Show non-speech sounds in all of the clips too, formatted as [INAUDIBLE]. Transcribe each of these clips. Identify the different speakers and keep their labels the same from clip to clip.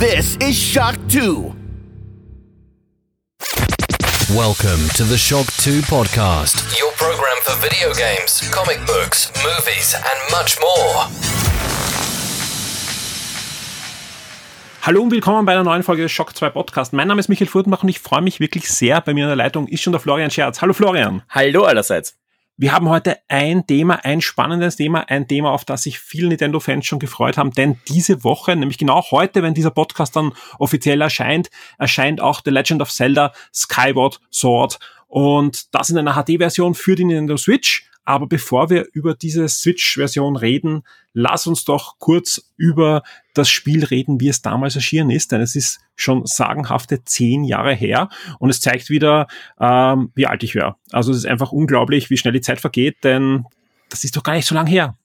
Speaker 1: This is Shock 2.
Speaker 2: Welcome to the Shock 2 podcast, your program for video games, comic books, movies, and much more.
Speaker 3: Hallo und willkommen bei einer neuen Folge des Shock 2 Podcast. Mein Name ist Michael Furtenbach und ich freue mich wirklich sehr. Bei mir in der Leitung ist schon der Florian Scherz. Hallo Florian.
Speaker 4: Hallo allerseits.
Speaker 3: Wir haben heute ein Thema, ein spannendes Thema, ein Thema, auf das sich viele Nintendo-Fans schon gefreut haben, denn diese Woche, nämlich genau heute, wenn dieser Podcast dann offiziell erscheint, erscheint auch The Legend of Zelda Skyward Sword und das in einer HD-Version für die Nintendo Switch. Aber bevor wir über diese Switch-Version reden, lass uns doch kurz über das Spiel reden, wie es damals erschienen ist, denn es ist schon sagenhafte zehn Jahre her und es zeigt wieder, ähm, wie alt ich wäre. Also es ist einfach unglaublich, wie schnell die Zeit vergeht, denn das ist doch gar nicht so lang her.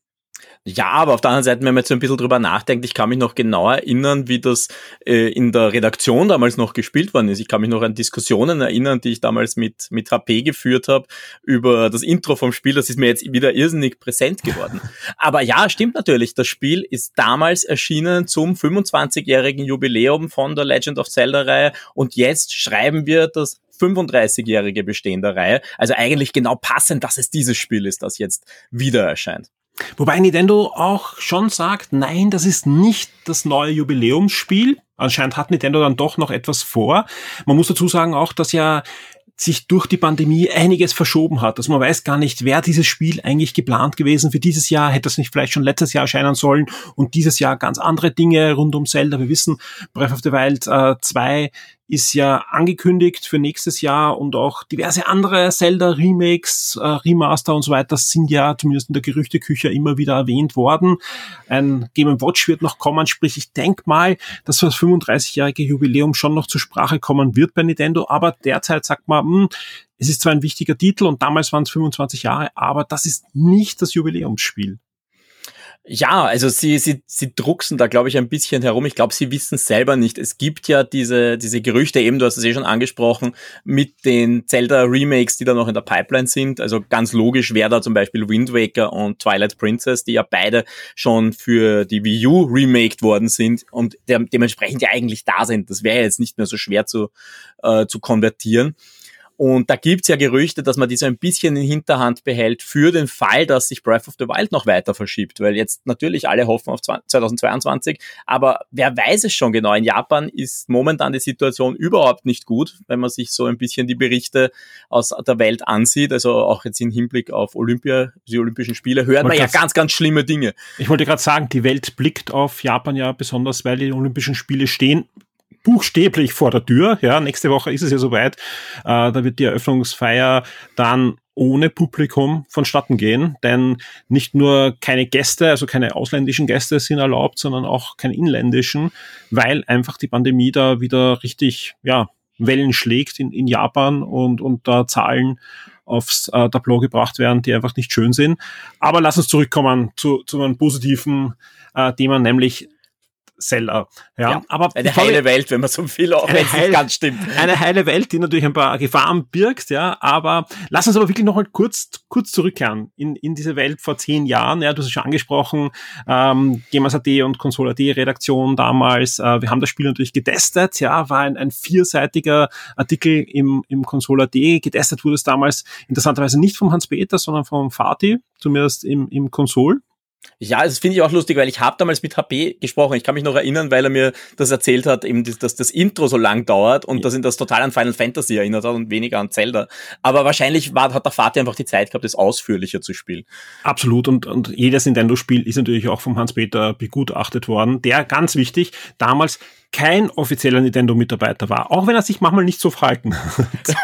Speaker 4: Ja, aber auf der anderen Seite, wenn man jetzt so ein bisschen drüber nachdenkt, ich kann mich noch genau erinnern, wie das äh, in der Redaktion damals noch gespielt worden ist. Ich kann mich noch an Diskussionen erinnern, die ich damals mit, mit HP geführt habe über das Intro vom Spiel. Das ist mir jetzt wieder irrsinnig präsent geworden. [LAUGHS] aber ja, stimmt natürlich. Das Spiel ist damals erschienen zum 25-jährigen Jubiläum von der Legend of Zelda-Reihe und jetzt schreiben wir das 35-jährige Bestehen der Reihe. Also eigentlich genau passend, dass es dieses Spiel ist, das jetzt wieder erscheint.
Speaker 3: Wobei Nintendo auch schon sagt, nein, das ist nicht das neue Jubiläumsspiel. Anscheinend hat Nintendo dann doch noch etwas vor. Man muss dazu sagen auch, dass ja sich durch die Pandemie einiges verschoben hat. Also man weiß gar nicht, wer dieses Spiel eigentlich geplant gewesen für dieses Jahr. Hätte es nicht vielleicht schon letztes Jahr erscheinen sollen und dieses Jahr ganz andere Dinge rund um Zelda. Wir wissen, Breath of the Wild äh, 2 ist ja angekündigt für nächstes Jahr und auch diverse andere Zelda-Remakes, äh, Remaster und so weiter sind ja zumindest in der Gerüchteküche immer wieder erwähnt worden. Ein Game Watch wird noch kommen, sprich ich denke mal, dass das 35-jährige Jubiläum schon noch zur Sprache kommen wird bei Nintendo, aber derzeit sagt man, mh, hm, es ist zwar ein wichtiger Titel und damals waren es 25 Jahre, aber das ist nicht das Jubiläumsspiel.
Speaker 4: Ja, also sie, sie, sie drucksen da, glaube ich, ein bisschen herum. Ich glaube, sie wissen selber nicht. Es gibt ja diese, diese Gerüchte, eben, du hast es eh schon angesprochen, mit den Zelda-Remakes, die da noch in der Pipeline sind. Also ganz logisch wäre da zum Beispiel Wind Waker und Twilight Princess, die ja beide schon für die Wii U remaked worden sind und de dementsprechend ja eigentlich da sind. Das wäre jetzt nicht mehr so schwer zu, äh, zu konvertieren. Und da gibt's ja Gerüchte, dass man die so ein bisschen in Hinterhand behält für den Fall, dass sich Breath of the Wild noch weiter verschiebt. Weil jetzt natürlich alle hoffen auf 2022, aber wer weiß es schon genau. In Japan ist momentan die Situation überhaupt nicht gut, wenn man sich so ein bisschen die Berichte aus der Welt ansieht. Also auch jetzt im Hinblick auf Olympia, die Olympischen Spiele, hört man ja ganz, ganz schlimme Dinge.
Speaker 3: Ich wollte gerade sagen, die Welt blickt auf Japan ja besonders, weil die Olympischen Spiele stehen buchstäblich vor der Tür. Ja, nächste Woche ist es ja soweit. Äh, da wird die Eröffnungsfeier dann ohne Publikum vonstatten gehen, denn nicht nur keine Gäste, also keine ausländischen Gäste sind erlaubt, sondern auch keine inländischen, weil einfach die Pandemie da wieder richtig, ja, Wellen schlägt in, in Japan und, und da Zahlen aufs äh, Tableau gebracht werden, die einfach nicht schön sind. Aber lass uns zurückkommen zu, zu einem positiven äh, Thema, nämlich Seller. Ja, ja
Speaker 4: aber eine heile Welt, wenn man so viel auch wenn es nicht ganz stimmt.
Speaker 3: Eine heile Welt, die natürlich ein paar Gefahren birgt, ja, aber lass uns aber wirklich noch mal kurz, kurz zurückkehren in, in diese Welt vor zehn Jahren. Ja, du hast es schon angesprochen, ähm, Gamers.at und Console.at Redaktion damals. Äh, wir haben das Spiel natürlich getestet, ja, war ein, ein vierseitiger Artikel im, im Console.at. Getestet wurde es damals interessanterweise nicht vom Hans-Peter, sondern vom Fatih, zumindest im, im Console.
Speaker 4: Ja, das finde ich auch lustig, weil ich habe damals mit HP gesprochen. Ich kann mich noch erinnern, weil er mir das erzählt hat, eben, dass das Intro so lang dauert und ja. dass ihn das total an Final Fantasy erinnert hat und weniger an Zelda. Aber wahrscheinlich war, hat der Vater einfach die Zeit gehabt, das ausführlicher zu spielen.
Speaker 3: Absolut. Und, und jedes Nintendo-Spiel ist natürlich auch vom Hans-Peter begutachtet worden. Der, ganz wichtig, damals kein offizieller Nintendo-Mitarbeiter war, auch wenn er sich manchmal nicht so verhalten hat.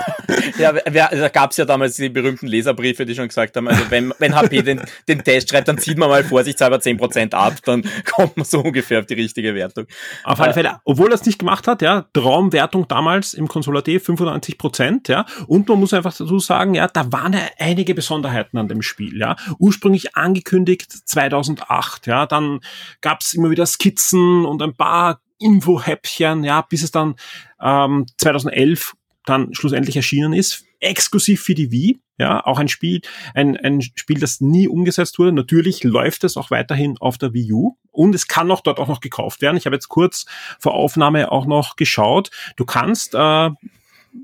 Speaker 3: [LAUGHS]
Speaker 4: ja, da gab es ja damals die berühmten Leserbriefe, die schon gesagt haben, also wenn, wenn HP den, den Test schreibt, dann zieht man mal vorsichtshalber 10% ab, dann [LAUGHS] kommt man so ungefähr auf die richtige Wertung.
Speaker 3: Auf alle Fälle, obwohl er es nicht gemacht hat, ja, Traumwertung damals im Console.at 95%, ja, und man muss einfach dazu sagen, ja, da waren ja einige Besonderheiten an dem Spiel, ja, ursprünglich angekündigt 2008, ja, dann gab es immer wieder Skizzen und ein paar Info-Häppchen, ja, bis es dann ähm, 2011 dann schlussendlich erschienen ist, exklusiv für die Wii, ja, auch ein Spiel, ein, ein Spiel, das nie umgesetzt wurde. Natürlich läuft es auch weiterhin auf der Wii U, und es kann auch dort auch noch gekauft werden. Ich habe jetzt kurz vor Aufnahme auch noch geschaut. Du kannst äh,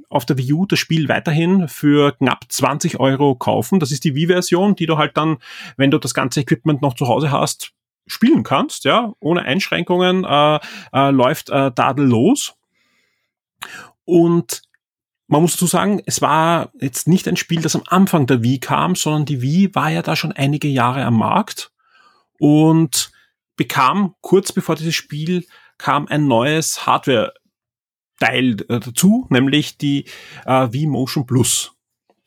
Speaker 3: auf der Wii U das Spiel weiterhin für knapp 20 Euro kaufen. Das ist die Wii-Version, die du halt dann, wenn du das ganze Equipment noch zu Hause hast, spielen kannst, ja, ohne Einschränkungen, äh, äh, läuft äh, tadellos. Und man muss dazu sagen, es war jetzt nicht ein Spiel, das am Anfang der Wii kam, sondern die Wii war ja da schon einige Jahre am Markt und bekam kurz bevor dieses Spiel kam ein neues Hardware-Teil äh, dazu, nämlich die äh, Wii Motion Plus.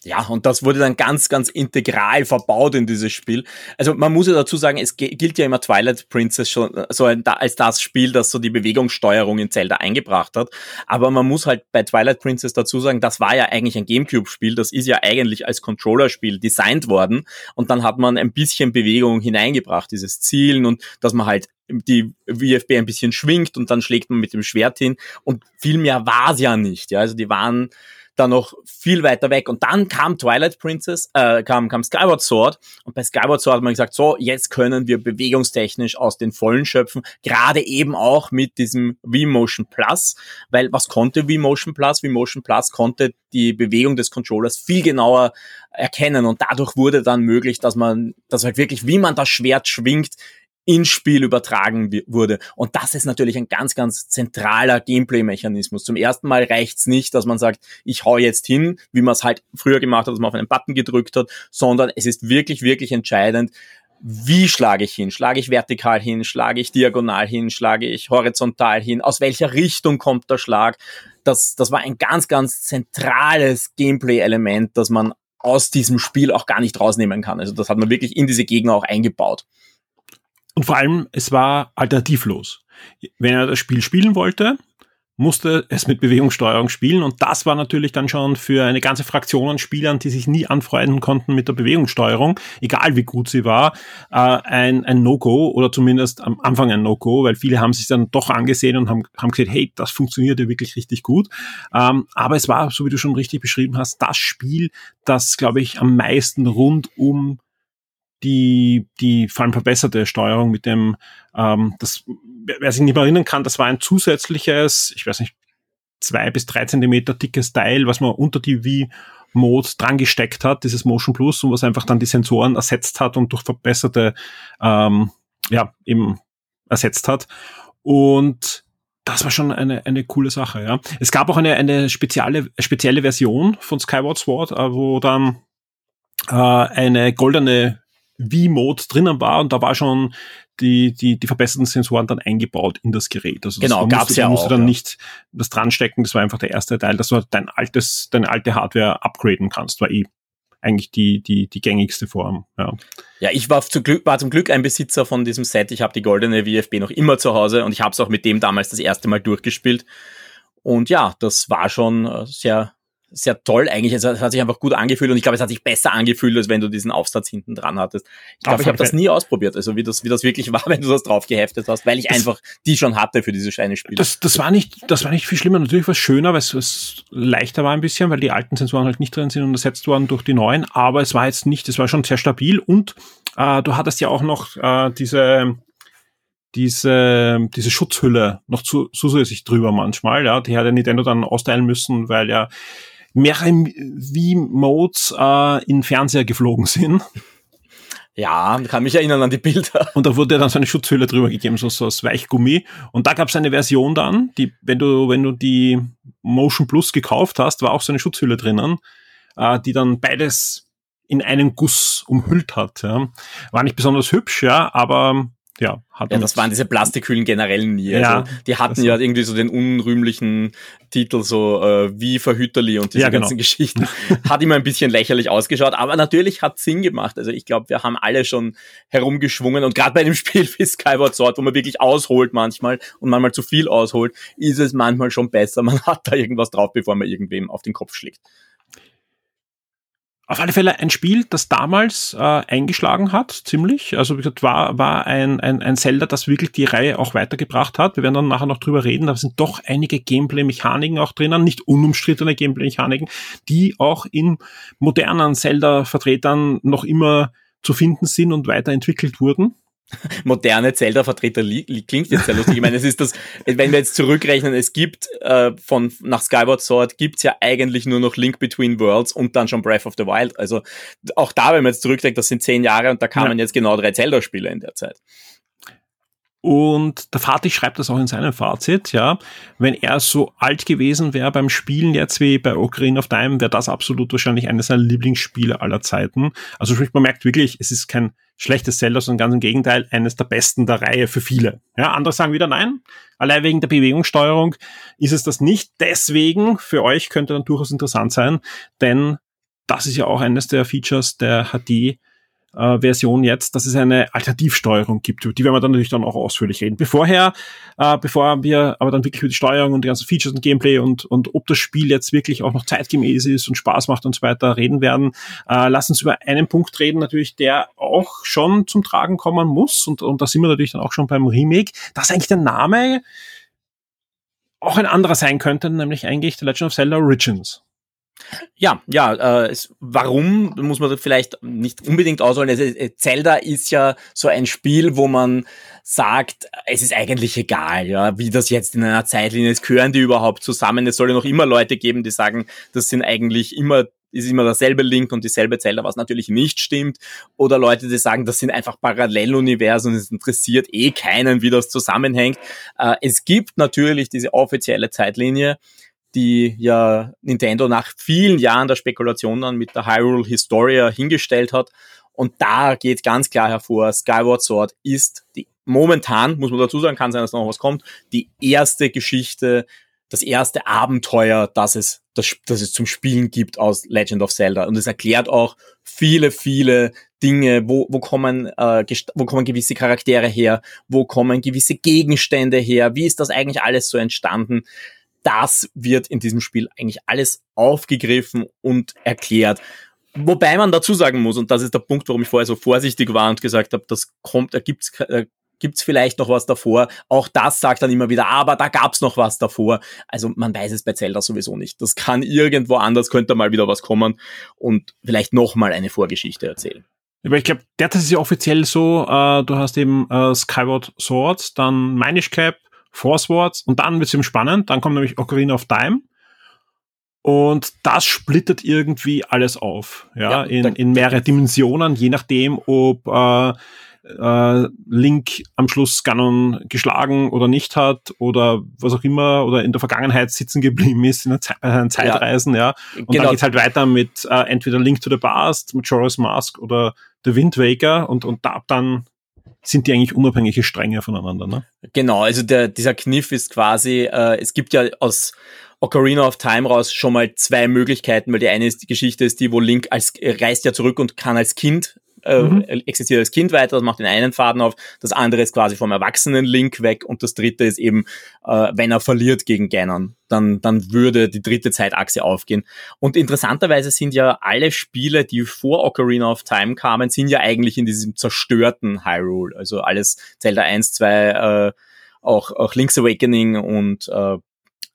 Speaker 4: Ja, und das wurde dann ganz, ganz integral verbaut in dieses Spiel. Also man muss ja dazu sagen, es gilt ja immer Twilight Princess schon äh, so als das Spiel, das so die Bewegungssteuerung in Zelda eingebracht hat. Aber man muss halt bei Twilight Princess dazu sagen, das war ja eigentlich ein Gamecube-Spiel. Das ist ja eigentlich als Controller-Spiel designt worden. Und dann hat man ein bisschen Bewegung hineingebracht, dieses Zielen und dass man halt die VFB ein bisschen schwingt und dann schlägt man mit dem Schwert hin. Und viel mehr war es ja nicht. Ja, also die waren da noch viel weiter weg. Und dann kam Twilight Princess, äh, kam, kam Skyward Sword. Und bei Skyward Sword hat man gesagt, so, jetzt können wir bewegungstechnisch aus den Vollen schöpfen. Gerade eben auch mit diesem V-Motion Plus. Weil was konnte V-Motion Plus? V-Motion Plus konnte die Bewegung des Controllers viel genauer erkennen. Und dadurch wurde dann möglich, dass man, dass halt wirklich, wie man das Schwert schwingt, ins Spiel übertragen wurde. Und das ist natürlich ein ganz, ganz zentraler Gameplay-Mechanismus. Zum ersten Mal reicht's nicht, dass man sagt, ich hau jetzt hin, wie man es halt früher gemacht hat, dass man auf einen Button gedrückt hat, sondern es ist wirklich, wirklich entscheidend, wie schlage ich hin? Schlage ich vertikal hin? Schlage ich diagonal hin? Schlage ich horizontal hin? Aus welcher Richtung kommt der Schlag? Das, das war ein ganz, ganz zentrales Gameplay-Element, das man aus diesem Spiel auch gar nicht rausnehmen kann. Also das hat man wirklich in diese Gegner auch eingebaut.
Speaker 3: Und vor allem, es war alternativlos. Wenn er das Spiel spielen wollte, musste es mit Bewegungssteuerung spielen und das war natürlich dann schon für eine ganze Fraktion an Spielern, die sich nie anfreunden konnten mit der Bewegungssteuerung, egal wie gut sie war, äh, ein, ein No-Go oder zumindest am Anfang ein No-Go, weil viele haben sich dann doch angesehen und haben, haben gesagt, hey, das funktioniert ja wirklich richtig gut. Ähm, aber es war, so wie du schon richtig beschrieben hast, das Spiel, das, glaube ich, am meisten rund um die, die vor allem verbesserte Steuerung mit dem, ähm, das, wer sich nicht mehr erinnern kann, das war ein zusätzliches, ich weiß nicht, zwei bis drei Zentimeter dickes Teil, was man unter die Wii-Mode dran gesteckt hat, dieses Motion Plus, und was einfach dann die Sensoren ersetzt hat und durch verbesserte, ähm, ja, eben ersetzt hat. Und das war schon eine, eine coole Sache, ja. Es gab auch eine, eine spezielle, spezielle Version von Skyward Sword, äh, wo dann äh, eine goldene V-Mode drinnen war und da war schon die, die, die verbesserten Sensoren dann eingebaut in das Gerät.
Speaker 4: Also genau, gab's musste, ja
Speaker 3: musste
Speaker 4: auch.
Speaker 3: dann
Speaker 4: ja.
Speaker 3: nicht das dranstecken, das war einfach der erste Teil, dass du dein altes, deine alte Hardware upgraden kannst, war eh eigentlich die, die, die gängigste Form. Ja,
Speaker 4: ja ich war, zu Glück, war zum Glück ein Besitzer von diesem Set. Ich habe die goldene VFB noch immer zu Hause und ich habe es auch mit dem damals das erste Mal durchgespielt. Und ja, das war schon äh, sehr, sehr toll eigentlich. Es hat sich einfach gut angefühlt und ich glaube, es hat sich besser angefühlt, als wenn du diesen Aufsatz hinten dran hattest. Ich glaube, ich habe das nie ausprobiert, also wie das, wie das wirklich [LAUGHS] war, wenn du das drauf geheftet hast, weil ich das, einfach die schon hatte für diese eine Spiele.
Speaker 3: Das, das war nicht, das war nicht viel schlimmer. Natürlich war es schöner, weil es, es leichter war ein bisschen, weil die alten Sensoren halt nicht drin sind und ersetzt worden durch die neuen. Aber es war jetzt nicht, es war schon sehr stabil und äh, du hattest ja auch noch äh, diese diese, diese Schutzhülle noch zu, zusätzlich drüber manchmal, ja, die hat ja Nintendo dann austeilen müssen, weil ja mehrere Wii-Modes äh, in Fernseher geflogen sind.
Speaker 4: Ja, kann mich erinnern an die Bilder.
Speaker 3: Und da wurde dann so eine Schutzhülle drüber gegeben, so, so aus Weichgummi. Und da gab es eine Version dann, die, wenn du, wenn du die Motion Plus gekauft hast, war auch so eine Schutzhülle drinnen, äh, die dann beides in einen Guss umhüllt hat. Ja. War nicht besonders hübsch, ja, aber ja,
Speaker 4: hat ja, das waren diese Plastikhüllen generell nie. Also ja, die hatten ja irgendwie so den unrühmlichen Titel so äh, wie Verhüterli und diese ja, genau. ganzen Geschichten. [LAUGHS] Hat immer ein bisschen lächerlich ausgeschaut, aber natürlich hat Sinn gemacht. Also ich glaube, wir haben alle schon herumgeschwungen und gerade bei dem [LAUGHS] Spiel wie Skyward Sword, wo man wirklich ausholt manchmal und manchmal zu viel ausholt, ist es manchmal schon besser. Man hat da irgendwas drauf, bevor man irgendwem auf den Kopf schlägt.
Speaker 3: Auf alle Fälle ein Spiel, das damals äh, eingeschlagen hat, ziemlich. Also wie gesagt, war, war ein, ein, ein Zelda, das wirklich die Reihe auch weitergebracht hat. Wir werden dann nachher noch drüber reden. Da sind doch einige Gameplay-Mechaniken auch drinnen, nicht unumstrittene Gameplay-Mechaniken, die auch in modernen Zelda-Vertretern noch immer zu finden sind und weiterentwickelt wurden. [LAUGHS]
Speaker 4: moderne Zelda-Vertreter klingt jetzt sehr lustig. Ich meine, es ist das, wenn wir jetzt zurückrechnen, es gibt äh, von nach Skyward Sword gibt's ja eigentlich nur noch Link Between Worlds und dann schon Breath of the Wild. Also auch da, wenn man jetzt zurückdenkt, das sind zehn Jahre und da kamen ja. jetzt genau drei Zelda-Spiele in der Zeit.
Speaker 3: Und der Fatih schreibt das auch in seinem Fazit, ja. Wenn er so alt gewesen wäre beim Spielen jetzt wie bei Ocarina of Time, wäre das absolut wahrscheinlich eines seiner Lieblingsspiele aller Zeiten. Also sprich, man merkt wirklich, es ist kein schlechtes Zelda, sondern ganz im Gegenteil, eines der besten der Reihe für viele. Ja, andere sagen wieder nein. Allein wegen der Bewegungssteuerung ist es das nicht. Deswegen, für euch könnte dann durchaus interessant sein, denn das ist ja auch eines der Features der HD äh, Version jetzt, dass es eine Alternativsteuerung gibt. Die werden wir dann natürlich dann auch ausführlich reden. Bevorher, äh, bevor wir aber dann wirklich über die Steuerung und die ganzen Features und Gameplay und, und ob das Spiel jetzt wirklich auch noch zeitgemäß ist und Spaß macht und so weiter reden werden, äh, lass uns über einen Punkt reden, natürlich, der auch schon zum Tragen kommen muss. Und, und da sind wir natürlich dann auch schon beim Remake, dass eigentlich der Name auch ein anderer sein könnte, nämlich eigentlich The Legend of Zelda Origins.
Speaker 4: Ja, ja, äh, es, warum muss man das vielleicht nicht unbedingt ausholen. Also, äh, Zelda ist ja so ein Spiel, wo man sagt, es ist eigentlich egal, ja, wie das jetzt in einer Zeitlinie ist, gehören die überhaupt zusammen. Es soll ja noch immer Leute geben, die sagen, das sind eigentlich immer ist immer derselbe Link und dieselbe Zelda, was natürlich nicht stimmt. Oder Leute, die sagen, das sind einfach Paralleluniversen und es interessiert eh keinen, wie das zusammenhängt. Äh, es gibt natürlich diese offizielle Zeitlinie, die ja Nintendo nach vielen Jahren der Spekulation dann mit der Hyrule Historia hingestellt hat. Und da geht ganz klar hervor, Skyward Sword ist die momentan, muss man dazu sagen, kann sein, dass noch was kommt, die erste Geschichte, das erste Abenteuer, das es, das, das es zum Spielen gibt aus Legend of Zelda. Und es erklärt auch viele, viele Dinge, wo, wo, kommen, äh, wo kommen gewisse Charaktere her, wo kommen gewisse Gegenstände her, wie ist das eigentlich alles so entstanden das wird in diesem Spiel eigentlich alles aufgegriffen und erklärt. Wobei man dazu sagen muss, und das ist der Punkt, warum ich vorher so vorsichtig war und gesagt habe, das kommt, da gibt's, äh, gibt's vielleicht noch was davor. Auch das sagt dann immer wieder, aber da gab's noch was davor. Also man weiß es bei Zelda sowieso nicht. Das kann irgendwo anders, könnte mal wieder was kommen und vielleicht nochmal eine Vorgeschichte erzählen.
Speaker 3: Aber ich glaube, derzeit ist es ja offiziell so, äh, du hast eben äh, Skyward Sword, dann Minish Cap, Force Wars und dann wird's eben spannend. Dann kommt nämlich Ocarina of Time. Und das splittet irgendwie alles auf, ja, ja in, in mehrere Dimensionen, je nachdem, ob äh, äh, Link am Schluss Ganon geschlagen oder nicht hat oder was auch immer oder in der Vergangenheit sitzen geblieben ist in einer Zeitreisen, ja. ja. Und genau. dann geht's halt weiter mit äh, entweder Link to the Past, Majora's Mask oder The Wind Waker und, und da dann sind die eigentlich unabhängige Stränge voneinander, ne?
Speaker 4: Genau, also der, dieser Kniff ist quasi, äh, es gibt ja aus Ocarina of Time raus schon mal zwei Möglichkeiten, weil die eine ist, die Geschichte ist die, wo Link als reist ja zurück und kann als Kind äh, mhm. existiert als Kind weiter, das macht den einen Faden auf, das andere ist quasi vom erwachsenen Link weg und das dritte ist eben, äh, wenn er verliert gegen Ganon, dann, dann würde die dritte Zeitachse aufgehen. Und interessanterweise sind ja alle Spiele, die vor Ocarina of Time kamen, sind ja eigentlich in diesem zerstörten Hyrule, also alles Zelda 1, 2, äh, auch, auch Link's Awakening und äh,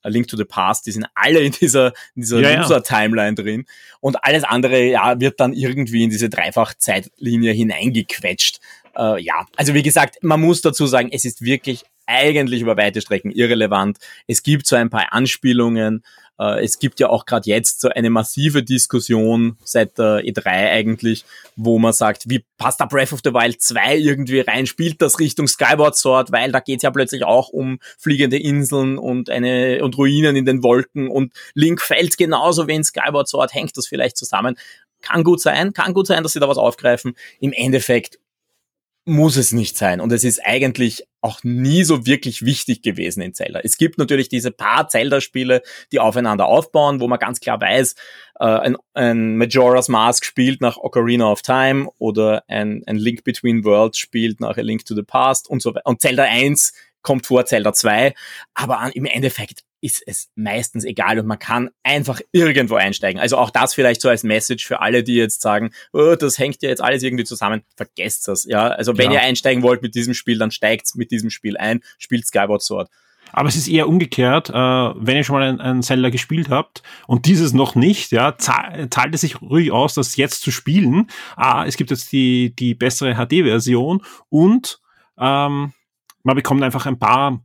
Speaker 4: A Link to the Past, die sind alle in dieser, in dieser ja, User-Timeline drin. Und alles andere, ja, wird dann irgendwie in diese Dreifach-Zeitlinie hineingequetscht. Äh, ja, also wie gesagt, man muss dazu sagen, es ist wirklich eigentlich über weite Strecken irrelevant. Es gibt so ein paar Anspielungen, äh, es gibt ja auch gerade jetzt so eine massive Diskussion seit der E3 eigentlich, wo man sagt, wie passt da Breath of the Wild 2 irgendwie rein? Spielt das Richtung Skyward Sword? Weil da geht's ja plötzlich auch um fliegende Inseln und eine und Ruinen in den Wolken und Link fällt genauso wie in Skyward Sword, hängt das vielleicht zusammen. Kann gut sein, kann gut sein, dass sie da was aufgreifen. Im Endeffekt muss es nicht sein. Und es ist eigentlich auch nie so wirklich wichtig gewesen in Zelda. Es gibt natürlich diese paar Zelda-Spiele, die aufeinander aufbauen, wo man ganz klar weiß, äh, ein, ein Majora's Mask spielt nach Ocarina of Time oder ein, ein Link Between Worlds spielt nach A Link to the Past und so weiter. Und Zelda 1 kommt vor Zelda 2, aber im Endeffekt ist es meistens egal und man kann einfach irgendwo einsteigen. Also auch das vielleicht so als Message für alle, die jetzt sagen, oh, das hängt ja jetzt alles irgendwie zusammen. Vergesst das, ja. Also wenn ja. ihr einsteigen wollt mit diesem Spiel, dann steigt mit diesem Spiel ein, spielt Skyward Sword.
Speaker 3: Aber es ist eher umgekehrt, äh, wenn ihr schon mal einen Zelda gespielt habt und dieses noch nicht, ja, zahlt es sich ruhig aus, das jetzt zu spielen. Ah, es gibt jetzt die, die bessere HD-Version und Ähm, man bekommt einfach ein paar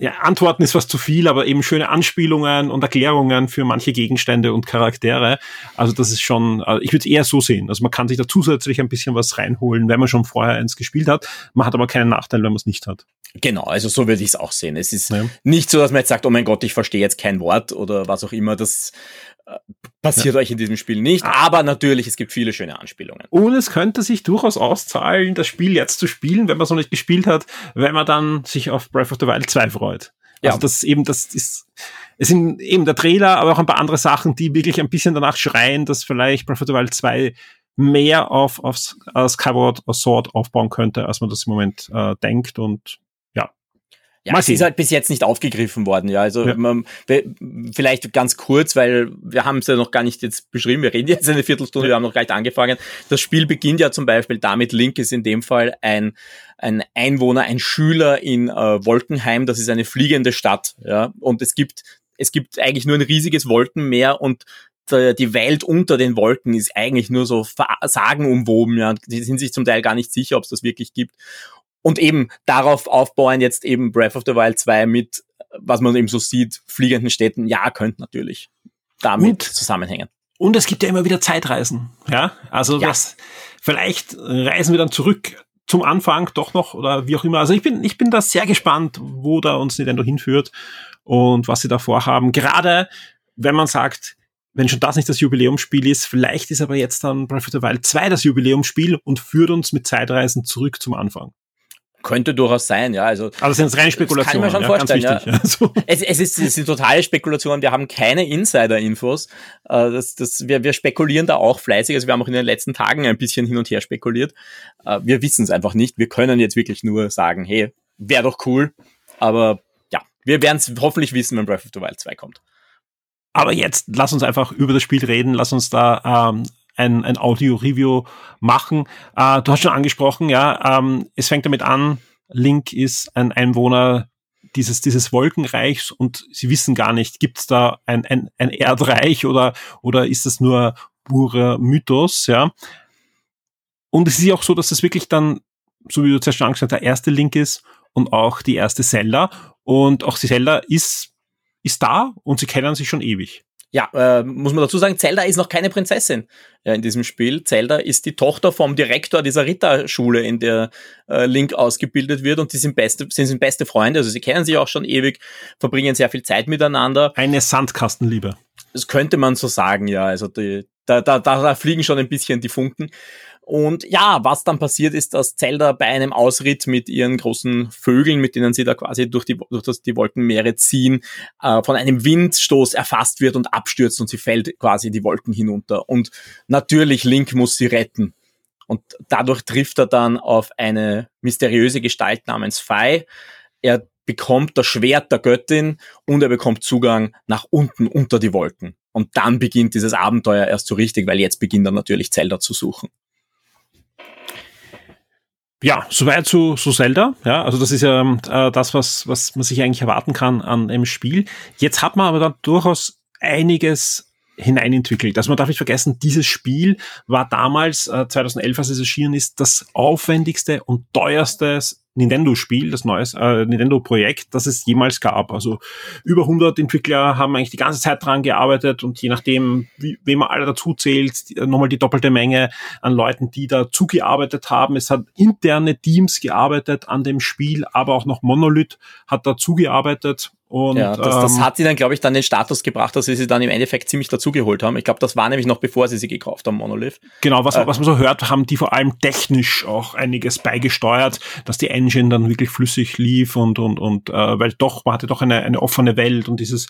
Speaker 3: ja, Antworten ist was zu viel, aber eben schöne Anspielungen und Erklärungen für manche Gegenstände und Charaktere. Also das ist schon, also ich würde es eher so sehen. Also man kann sich da zusätzlich ein bisschen was reinholen, wenn man schon vorher eins gespielt hat. Man hat aber keinen Nachteil, wenn man es nicht hat.
Speaker 4: Genau, also so würde ich es auch sehen. Es ist ja. nicht so, dass man jetzt sagt, oh mein Gott, ich verstehe jetzt kein Wort oder was auch immer. Das passiert ja. euch in diesem Spiel nicht. Aber natürlich, es gibt viele schöne Anspielungen.
Speaker 3: Und es könnte sich durchaus auszahlen, das Spiel jetzt zu spielen, wenn man es noch nicht gespielt hat, wenn man dann sich auf Breath of the Wild 2 freut. Ja. Also das eben, das ist, es sind eben der Trailer, aber auch ein paar andere Sachen, die wirklich ein bisschen danach schreien, dass vielleicht Breath of the Wild 2 mehr auf, auf Skyward Sword aufbauen könnte, als man das im Moment äh, denkt und
Speaker 4: ja, es ist halt bis jetzt nicht aufgegriffen worden, ja. Also ja. Man, vielleicht ganz kurz, weil wir haben es ja noch gar nicht jetzt beschrieben, wir reden jetzt eine Viertelstunde, wir haben noch gar nicht angefangen. Das Spiel beginnt ja zum Beispiel damit, Link ist in dem Fall ein, ein Einwohner, ein Schüler in äh, Wolkenheim, das ist eine fliegende Stadt, ja. Und es gibt, es gibt eigentlich nur ein riesiges Wolkenmeer und die Welt unter den Wolken ist eigentlich nur so sagenumwoben, ja. Die sind sich zum Teil gar nicht sicher, ob es das wirklich gibt. Und eben darauf aufbauen jetzt eben Breath of the Wild 2 mit, was man eben so sieht, fliegenden Städten. Ja, könnte natürlich damit und, zusammenhängen.
Speaker 3: Und es gibt ja immer wieder Zeitreisen. Ja, also ja. das, vielleicht reisen wir dann zurück zum Anfang doch noch oder wie auch immer. Also ich bin, ich bin da sehr gespannt, wo da uns Nintendo hinführt und was sie da vorhaben. Gerade wenn man sagt, wenn schon das nicht das Jubiläumsspiel ist, vielleicht ist aber jetzt dann Breath of the Wild 2 das Jubiläumsspiel und führt uns mit Zeitreisen zurück zum Anfang.
Speaker 4: Könnte durchaus sein, ja. Also,
Speaker 3: also sind es reine Spekulationen.
Speaker 4: Kann ich mir schon vorstellen, ja. ja. [LAUGHS] Es, es, ist, es ist totale Spekulation. Wir haben keine Insider-Infos. Äh, das, das, wir, wir spekulieren da auch fleißig. Also wir haben auch in den letzten Tagen ein bisschen hin und her spekuliert. Äh, wir wissen es einfach nicht. Wir können jetzt wirklich nur sagen, hey, wäre doch cool. Aber ja, wir werden es hoffentlich wissen, wenn Breath of the Wild 2 kommt.
Speaker 3: Aber jetzt lass uns einfach über das Spiel reden. Lass uns da ähm, ein, ein Audio-Review machen. Äh, du hast schon angesprochen, ja, ähm, es fängt damit an, Link ist ein Einwohner dieses, dieses Wolkenreichs und sie wissen gar nicht, gibt es da ein, ein, ein Erdreich oder, oder ist das nur purer Mythos, ja. Und es ist ja auch so, dass das wirklich dann, so wie du zuerst schon angesagt hast, der erste Link ist und auch die erste Zelda. Und auch die Zelda ist, ist da und sie kennen sich schon ewig.
Speaker 4: Ja, äh, muss man dazu sagen, Zelda ist noch keine Prinzessin ja, in diesem Spiel. Zelda ist die Tochter vom Direktor dieser Ritterschule, in der äh, Link ausgebildet wird und die sind beste, sind, sind beste Freunde, also sie kennen sich auch schon ewig, verbringen sehr viel Zeit miteinander.
Speaker 3: Eine Sandkastenliebe.
Speaker 4: Das könnte man so sagen, ja. Also die, da, da, da fliegen schon ein bisschen die Funken. Und ja, was dann passiert ist, dass Zelda bei einem Ausritt mit ihren großen Vögeln, mit denen sie da quasi durch die, durch das, die Wolkenmeere ziehen, äh, von einem Windstoß erfasst wird und abstürzt und sie fällt quasi die Wolken hinunter. Und natürlich Link muss sie retten. Und dadurch trifft er dann auf eine mysteriöse Gestalt namens Fei. Er bekommt das Schwert der Göttin und er bekommt Zugang nach unten unter die Wolken. Und dann beginnt dieses Abenteuer erst so richtig, weil jetzt beginnt er natürlich Zelda zu suchen.
Speaker 3: Ja, soweit zu, zu Zelda. Ja, also das ist ja äh, das, was, was man sich eigentlich erwarten kann an einem Spiel. Jetzt hat man aber dann durchaus einiges hineinentwickelt. Also man darf nicht vergessen, dieses Spiel war damals, äh, 2011, als es erschienen ist, das aufwendigste und teuerste Nintendo-Spiel, das neues äh, Nintendo-Projekt, das es jemals gab. Also über 100 Entwickler haben eigentlich die ganze Zeit dran gearbeitet und je nachdem, wie, wem man alle dazu zählt, nochmal die doppelte Menge an Leuten, die dazu gearbeitet haben. Es hat interne Teams gearbeitet an dem Spiel, aber auch noch Monolith hat dazu gearbeitet und,
Speaker 4: ja, das, das ähm, hat sie dann, glaube ich, dann den Status gebracht, dass sie sie dann im Endeffekt ziemlich dazugeholt haben. Ich glaube, das war nämlich noch bevor sie sie gekauft haben, Monolith.
Speaker 3: Genau, was, äh, was man so hört, haben die vor allem technisch auch einiges beigesteuert, dass die Engine dann wirklich flüssig lief und, und, und äh, weil doch, man hatte doch eine, eine offene Welt und dieses,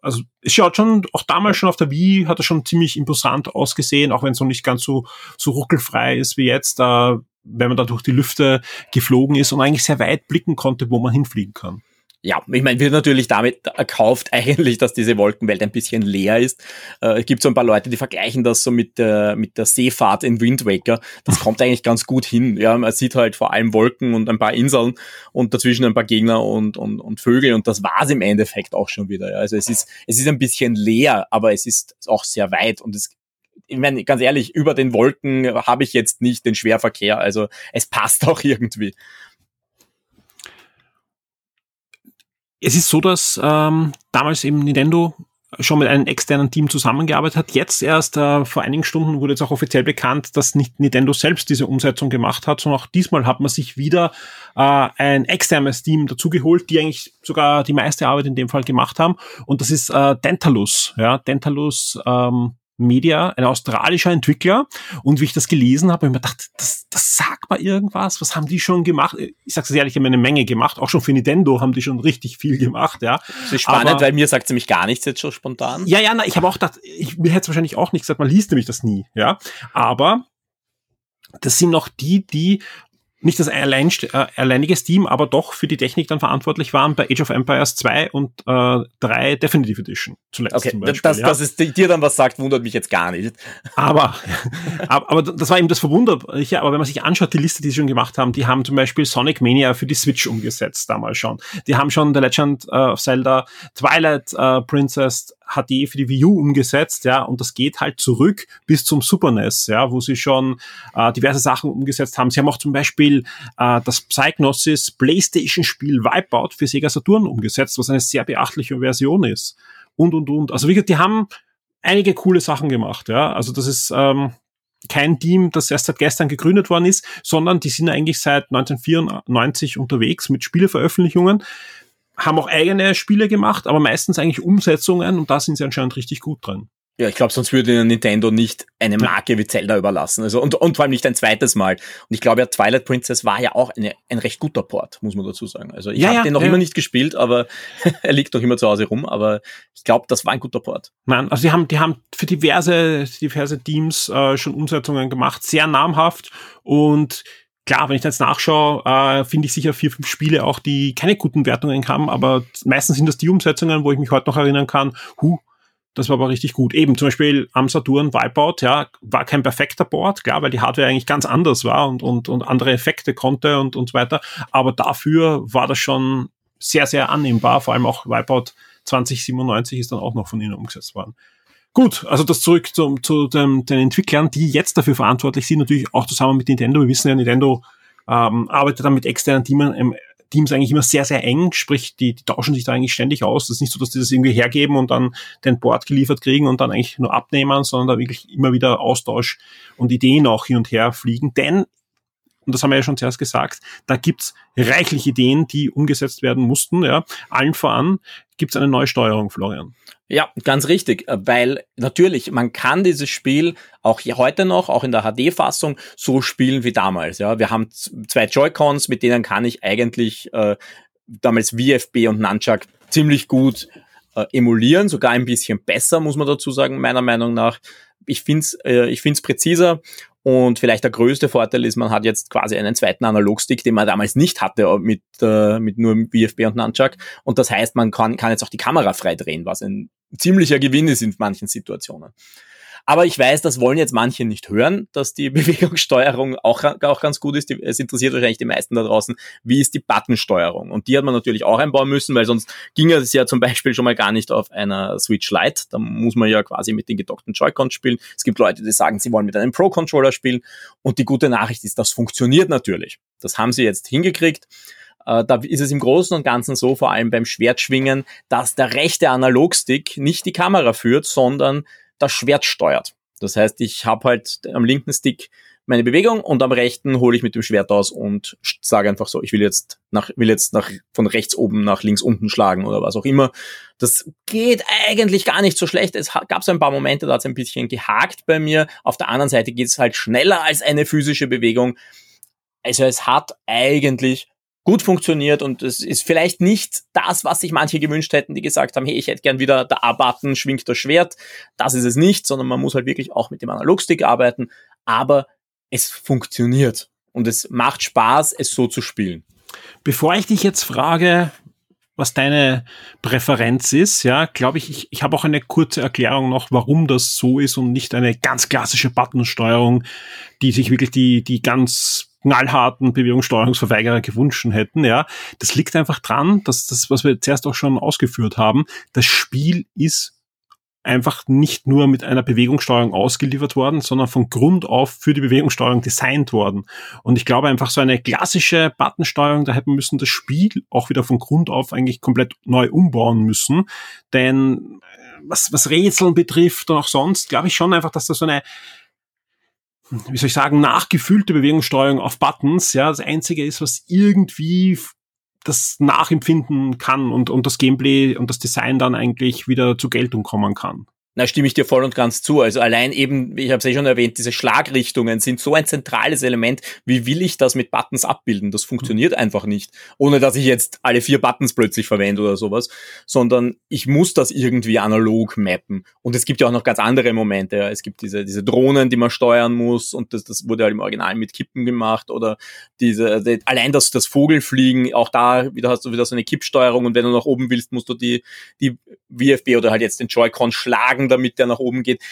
Speaker 3: also es schaut schon, auch damals schon auf der Wii hat es schon ziemlich imposant ausgesehen, auch wenn es noch nicht ganz so, so ruckelfrei ist wie jetzt, da, wenn man da durch die Lüfte geflogen ist und eigentlich sehr weit blicken konnte, wo man hinfliegen kann
Speaker 4: ja, ich meine, wird natürlich damit erkauft [LAUGHS] eigentlich, dass diese Wolkenwelt ein bisschen leer ist. Äh, es gibt so ein paar Leute, die vergleichen das so mit der, mit der Seefahrt in Wind Waker. Das kommt eigentlich ganz gut hin. Ja, man sieht halt vor allem Wolken und ein paar Inseln und dazwischen ein paar Gegner und, und, und Vögel und das war's im Endeffekt auch schon wieder. Ja. Also es ist, es ist ein bisschen leer, aber es ist auch sehr weit und es ich meine, ganz ehrlich, über den Wolken habe ich jetzt nicht den Schwerverkehr, also es passt [LAUGHS] auch irgendwie.
Speaker 3: Es ist so, dass ähm, damals eben Nintendo schon mit einem externen Team zusammengearbeitet hat. Jetzt erst äh, vor einigen Stunden wurde jetzt auch offiziell bekannt, dass nicht Nintendo selbst diese Umsetzung gemacht hat, sondern auch diesmal hat man sich wieder äh, ein externes Team dazugeholt, die eigentlich sogar die meiste Arbeit in dem Fall gemacht haben. Und das ist äh, Dentalus. Ja, Dentalus ähm, Media, ein australischer Entwickler. Und wie ich das gelesen habe, habe ich mir gedacht, das, das sagt mal irgendwas. Was haben die schon gemacht? Ich sag's ehrlich, haben eine Menge gemacht. Auch schon für Nintendo haben die schon richtig viel gemacht, ja.
Speaker 4: Das ist spannend, Aber, weil mir sagt nämlich gar nichts jetzt schon spontan.
Speaker 3: Ja, ja, na, ich habe auch gedacht, ich, mir hätte es wahrscheinlich auch nicht gesagt, man liest nämlich das nie, ja. Aber das sind noch die, die nicht das allein, äh, alleiniges Team, aber doch für die Technik dann verantwortlich waren bei Age of Empires 2 und äh, 3 Definitive Edition
Speaker 4: zuletzt okay, zum Beispiel. Das, ja. dass es dir dann was sagt, wundert mich jetzt gar nicht.
Speaker 3: Aber, [LAUGHS] aber, aber das war eben das Verwunderliche, aber wenn man sich anschaut, die Liste, die sie schon gemacht haben, die haben zum Beispiel Sonic Mania für die Switch umgesetzt damals schon. Die haben schon The Legend of Zelda, Twilight uh, Princess, HD für die Wii U umgesetzt, ja, und das geht halt zurück bis zum Super NES, ja, wo sie schon äh, diverse Sachen umgesetzt haben. Sie haben auch zum Beispiel äh, das Psygnosis PlayStation-Spiel Wipeout für Sega Saturn umgesetzt, was eine sehr beachtliche Version ist. Und, und, und. Also wie gesagt, die haben einige coole Sachen gemacht, ja. Also das ist ähm, kein Team, das erst seit gestern gegründet worden ist, sondern die sind eigentlich seit 1994 unterwegs mit Spieleveröffentlichungen haben auch eigene Spiele gemacht, aber meistens eigentlich Umsetzungen und da sind sie anscheinend richtig gut drin.
Speaker 4: Ja, ich glaube, sonst würde Nintendo nicht eine Marke wie Zelda überlassen. Also und, und vor allem nicht ein zweites Mal. Und ich glaube ja, Twilight Princess war ja auch eine, ein recht guter Port, muss man dazu sagen. Also ich ja, habe ja, den noch ja. immer nicht gespielt, aber [LAUGHS] er liegt doch immer zu Hause rum. Aber ich glaube, das war ein guter Port.
Speaker 3: Nein, also die haben, die haben für diverse, diverse Teams äh, schon Umsetzungen gemacht, sehr namhaft und klar, wenn ich jetzt nachschaue, äh, finde ich sicher vier, fünf Spiele auch, die keine guten Wertungen haben, aber meistens sind das die Umsetzungen, wo ich mich heute noch erinnern kann, hu, das war aber richtig gut. Eben zum Beispiel am Saturn Wipeout, ja, war kein perfekter Board, klar, weil die Hardware eigentlich ganz anders war und, und, und andere Effekte konnte und, und so weiter. Aber dafür war das schon sehr, sehr annehmbar. Vor allem auch Wipeout 2097 ist dann auch noch von ihnen umgesetzt worden. Gut, also das zurück zum, zu dem, den Entwicklern, die jetzt dafür verantwortlich sind, natürlich auch zusammen mit Nintendo. Wir wissen ja, Nintendo ähm, arbeitet dann mit externen Teams, ähm, Teams eigentlich immer sehr, sehr eng, sprich, die, die tauschen sich da eigentlich ständig aus. Das ist nicht so, dass die das irgendwie hergeben und dann den Board geliefert kriegen und dann eigentlich nur abnehmen, sondern da wirklich immer wieder Austausch und Ideen auch hin und her fliegen. Denn und das haben wir ja schon zuerst gesagt, da gibt's reichlich Ideen, die umgesetzt werden mussten. Ja. Allen voran gibt's eine neue Steuerung, Florian.
Speaker 4: Ja, ganz richtig, weil natürlich, man kann dieses Spiel auch heute noch, auch in der HD-Fassung, so spielen wie damals. Ja, Wir haben zwei Joy-Cons, mit denen kann ich eigentlich äh, damals VFB und Nunchuck ziemlich gut äh, emulieren, sogar ein bisschen besser, muss man dazu sagen, meiner Meinung nach. Ich find's, äh, ich find's präziser und vielleicht der größte Vorteil ist, man hat jetzt quasi einen zweiten Analogstick, den man damals nicht hatte äh, mit, äh, mit nur VFB und Nunchuck. Und das heißt, man kann, kann jetzt auch die Kamera frei drehen, was ein ziemlicher Gewinn ist in manchen Situationen. Aber ich weiß, das wollen jetzt manche nicht hören, dass die [LAUGHS] Bewegungssteuerung auch, auch ganz gut ist. Es interessiert wahrscheinlich die meisten da draußen, wie ist die Buttonsteuerung? Und die hat man natürlich auch einbauen müssen, weil sonst ging es ja zum Beispiel schon mal gar nicht auf einer Switch Lite. Da muss man ja quasi mit den gedockten Joy-Cons spielen. Es gibt Leute, die sagen, sie wollen mit einem Pro-Controller spielen. Und die gute Nachricht ist, das funktioniert natürlich. Das haben sie jetzt hingekriegt. Äh, da ist es im Großen und Ganzen so, vor allem beim Schwertschwingen, dass der rechte Analogstick nicht die Kamera führt, sondern das Schwert steuert. Das heißt, ich habe halt am linken Stick meine Bewegung und am rechten hole ich mit dem Schwert aus und sage einfach so, ich will jetzt nach, will jetzt nach, von rechts oben nach links unten schlagen oder was auch immer. Das geht eigentlich gar nicht so schlecht. Es gab so ein paar Momente, da hat es ein bisschen gehakt bei mir. Auf der anderen Seite geht es halt schneller als eine physische Bewegung. Also es hat eigentlich gut funktioniert und es ist vielleicht nicht das, was sich manche gewünscht hätten, die gesagt haben, hey, ich hätte gern wieder der A-Button, schwingt das Schwert. Das ist es nicht, sondern man muss halt wirklich auch mit dem Analogstick arbeiten, aber es funktioniert und es macht Spaß, es so zu spielen.
Speaker 3: Bevor ich dich jetzt frage, was deine Präferenz ist, ja, glaube ich, ich, ich habe auch eine kurze Erklärung noch, warum das so ist und nicht eine ganz klassische Buttonsteuerung, die sich wirklich die, die ganz knallharten Bewegungssteuerungsverweigerer gewünscht hätten, ja. Das liegt einfach dran, dass das, was wir zuerst auch schon ausgeführt haben, das Spiel ist einfach nicht nur mit einer Bewegungssteuerung ausgeliefert worden, sondern von Grund auf für die Bewegungssteuerung designt worden. Und ich glaube einfach so eine klassische Buttonsteuerung, da hätten wir müssen das Spiel auch wieder von Grund auf eigentlich komplett neu umbauen müssen. Denn äh, was, was Rätseln betrifft und auch sonst, glaube ich schon einfach, dass da so eine wie soll ich sagen, nachgefüllte Bewegungssteuerung auf Buttons, ja, das einzige ist, was irgendwie das nachempfinden kann und, und das Gameplay und das Design dann eigentlich wieder zur Geltung kommen kann.
Speaker 4: Na, stimme ich dir voll und ganz zu. Also allein eben, ich habe es eh schon erwähnt, diese Schlagrichtungen sind so ein zentrales Element. Wie will ich das mit Buttons abbilden? Das funktioniert einfach nicht. Ohne dass ich jetzt alle vier Buttons plötzlich verwende oder sowas, sondern ich muss das irgendwie analog mappen. Und es gibt ja auch noch ganz andere Momente. Es gibt diese, diese Drohnen, die man steuern muss und das, das wurde halt im Original mit Kippen gemacht oder diese, die, allein das, das Vogelfliegen, auch da wieder hast du wieder so eine Kippsteuerung und wenn du nach oben willst, musst du die, die VFB oder halt jetzt den Joy-Con schlagen, damit der nach oben geht.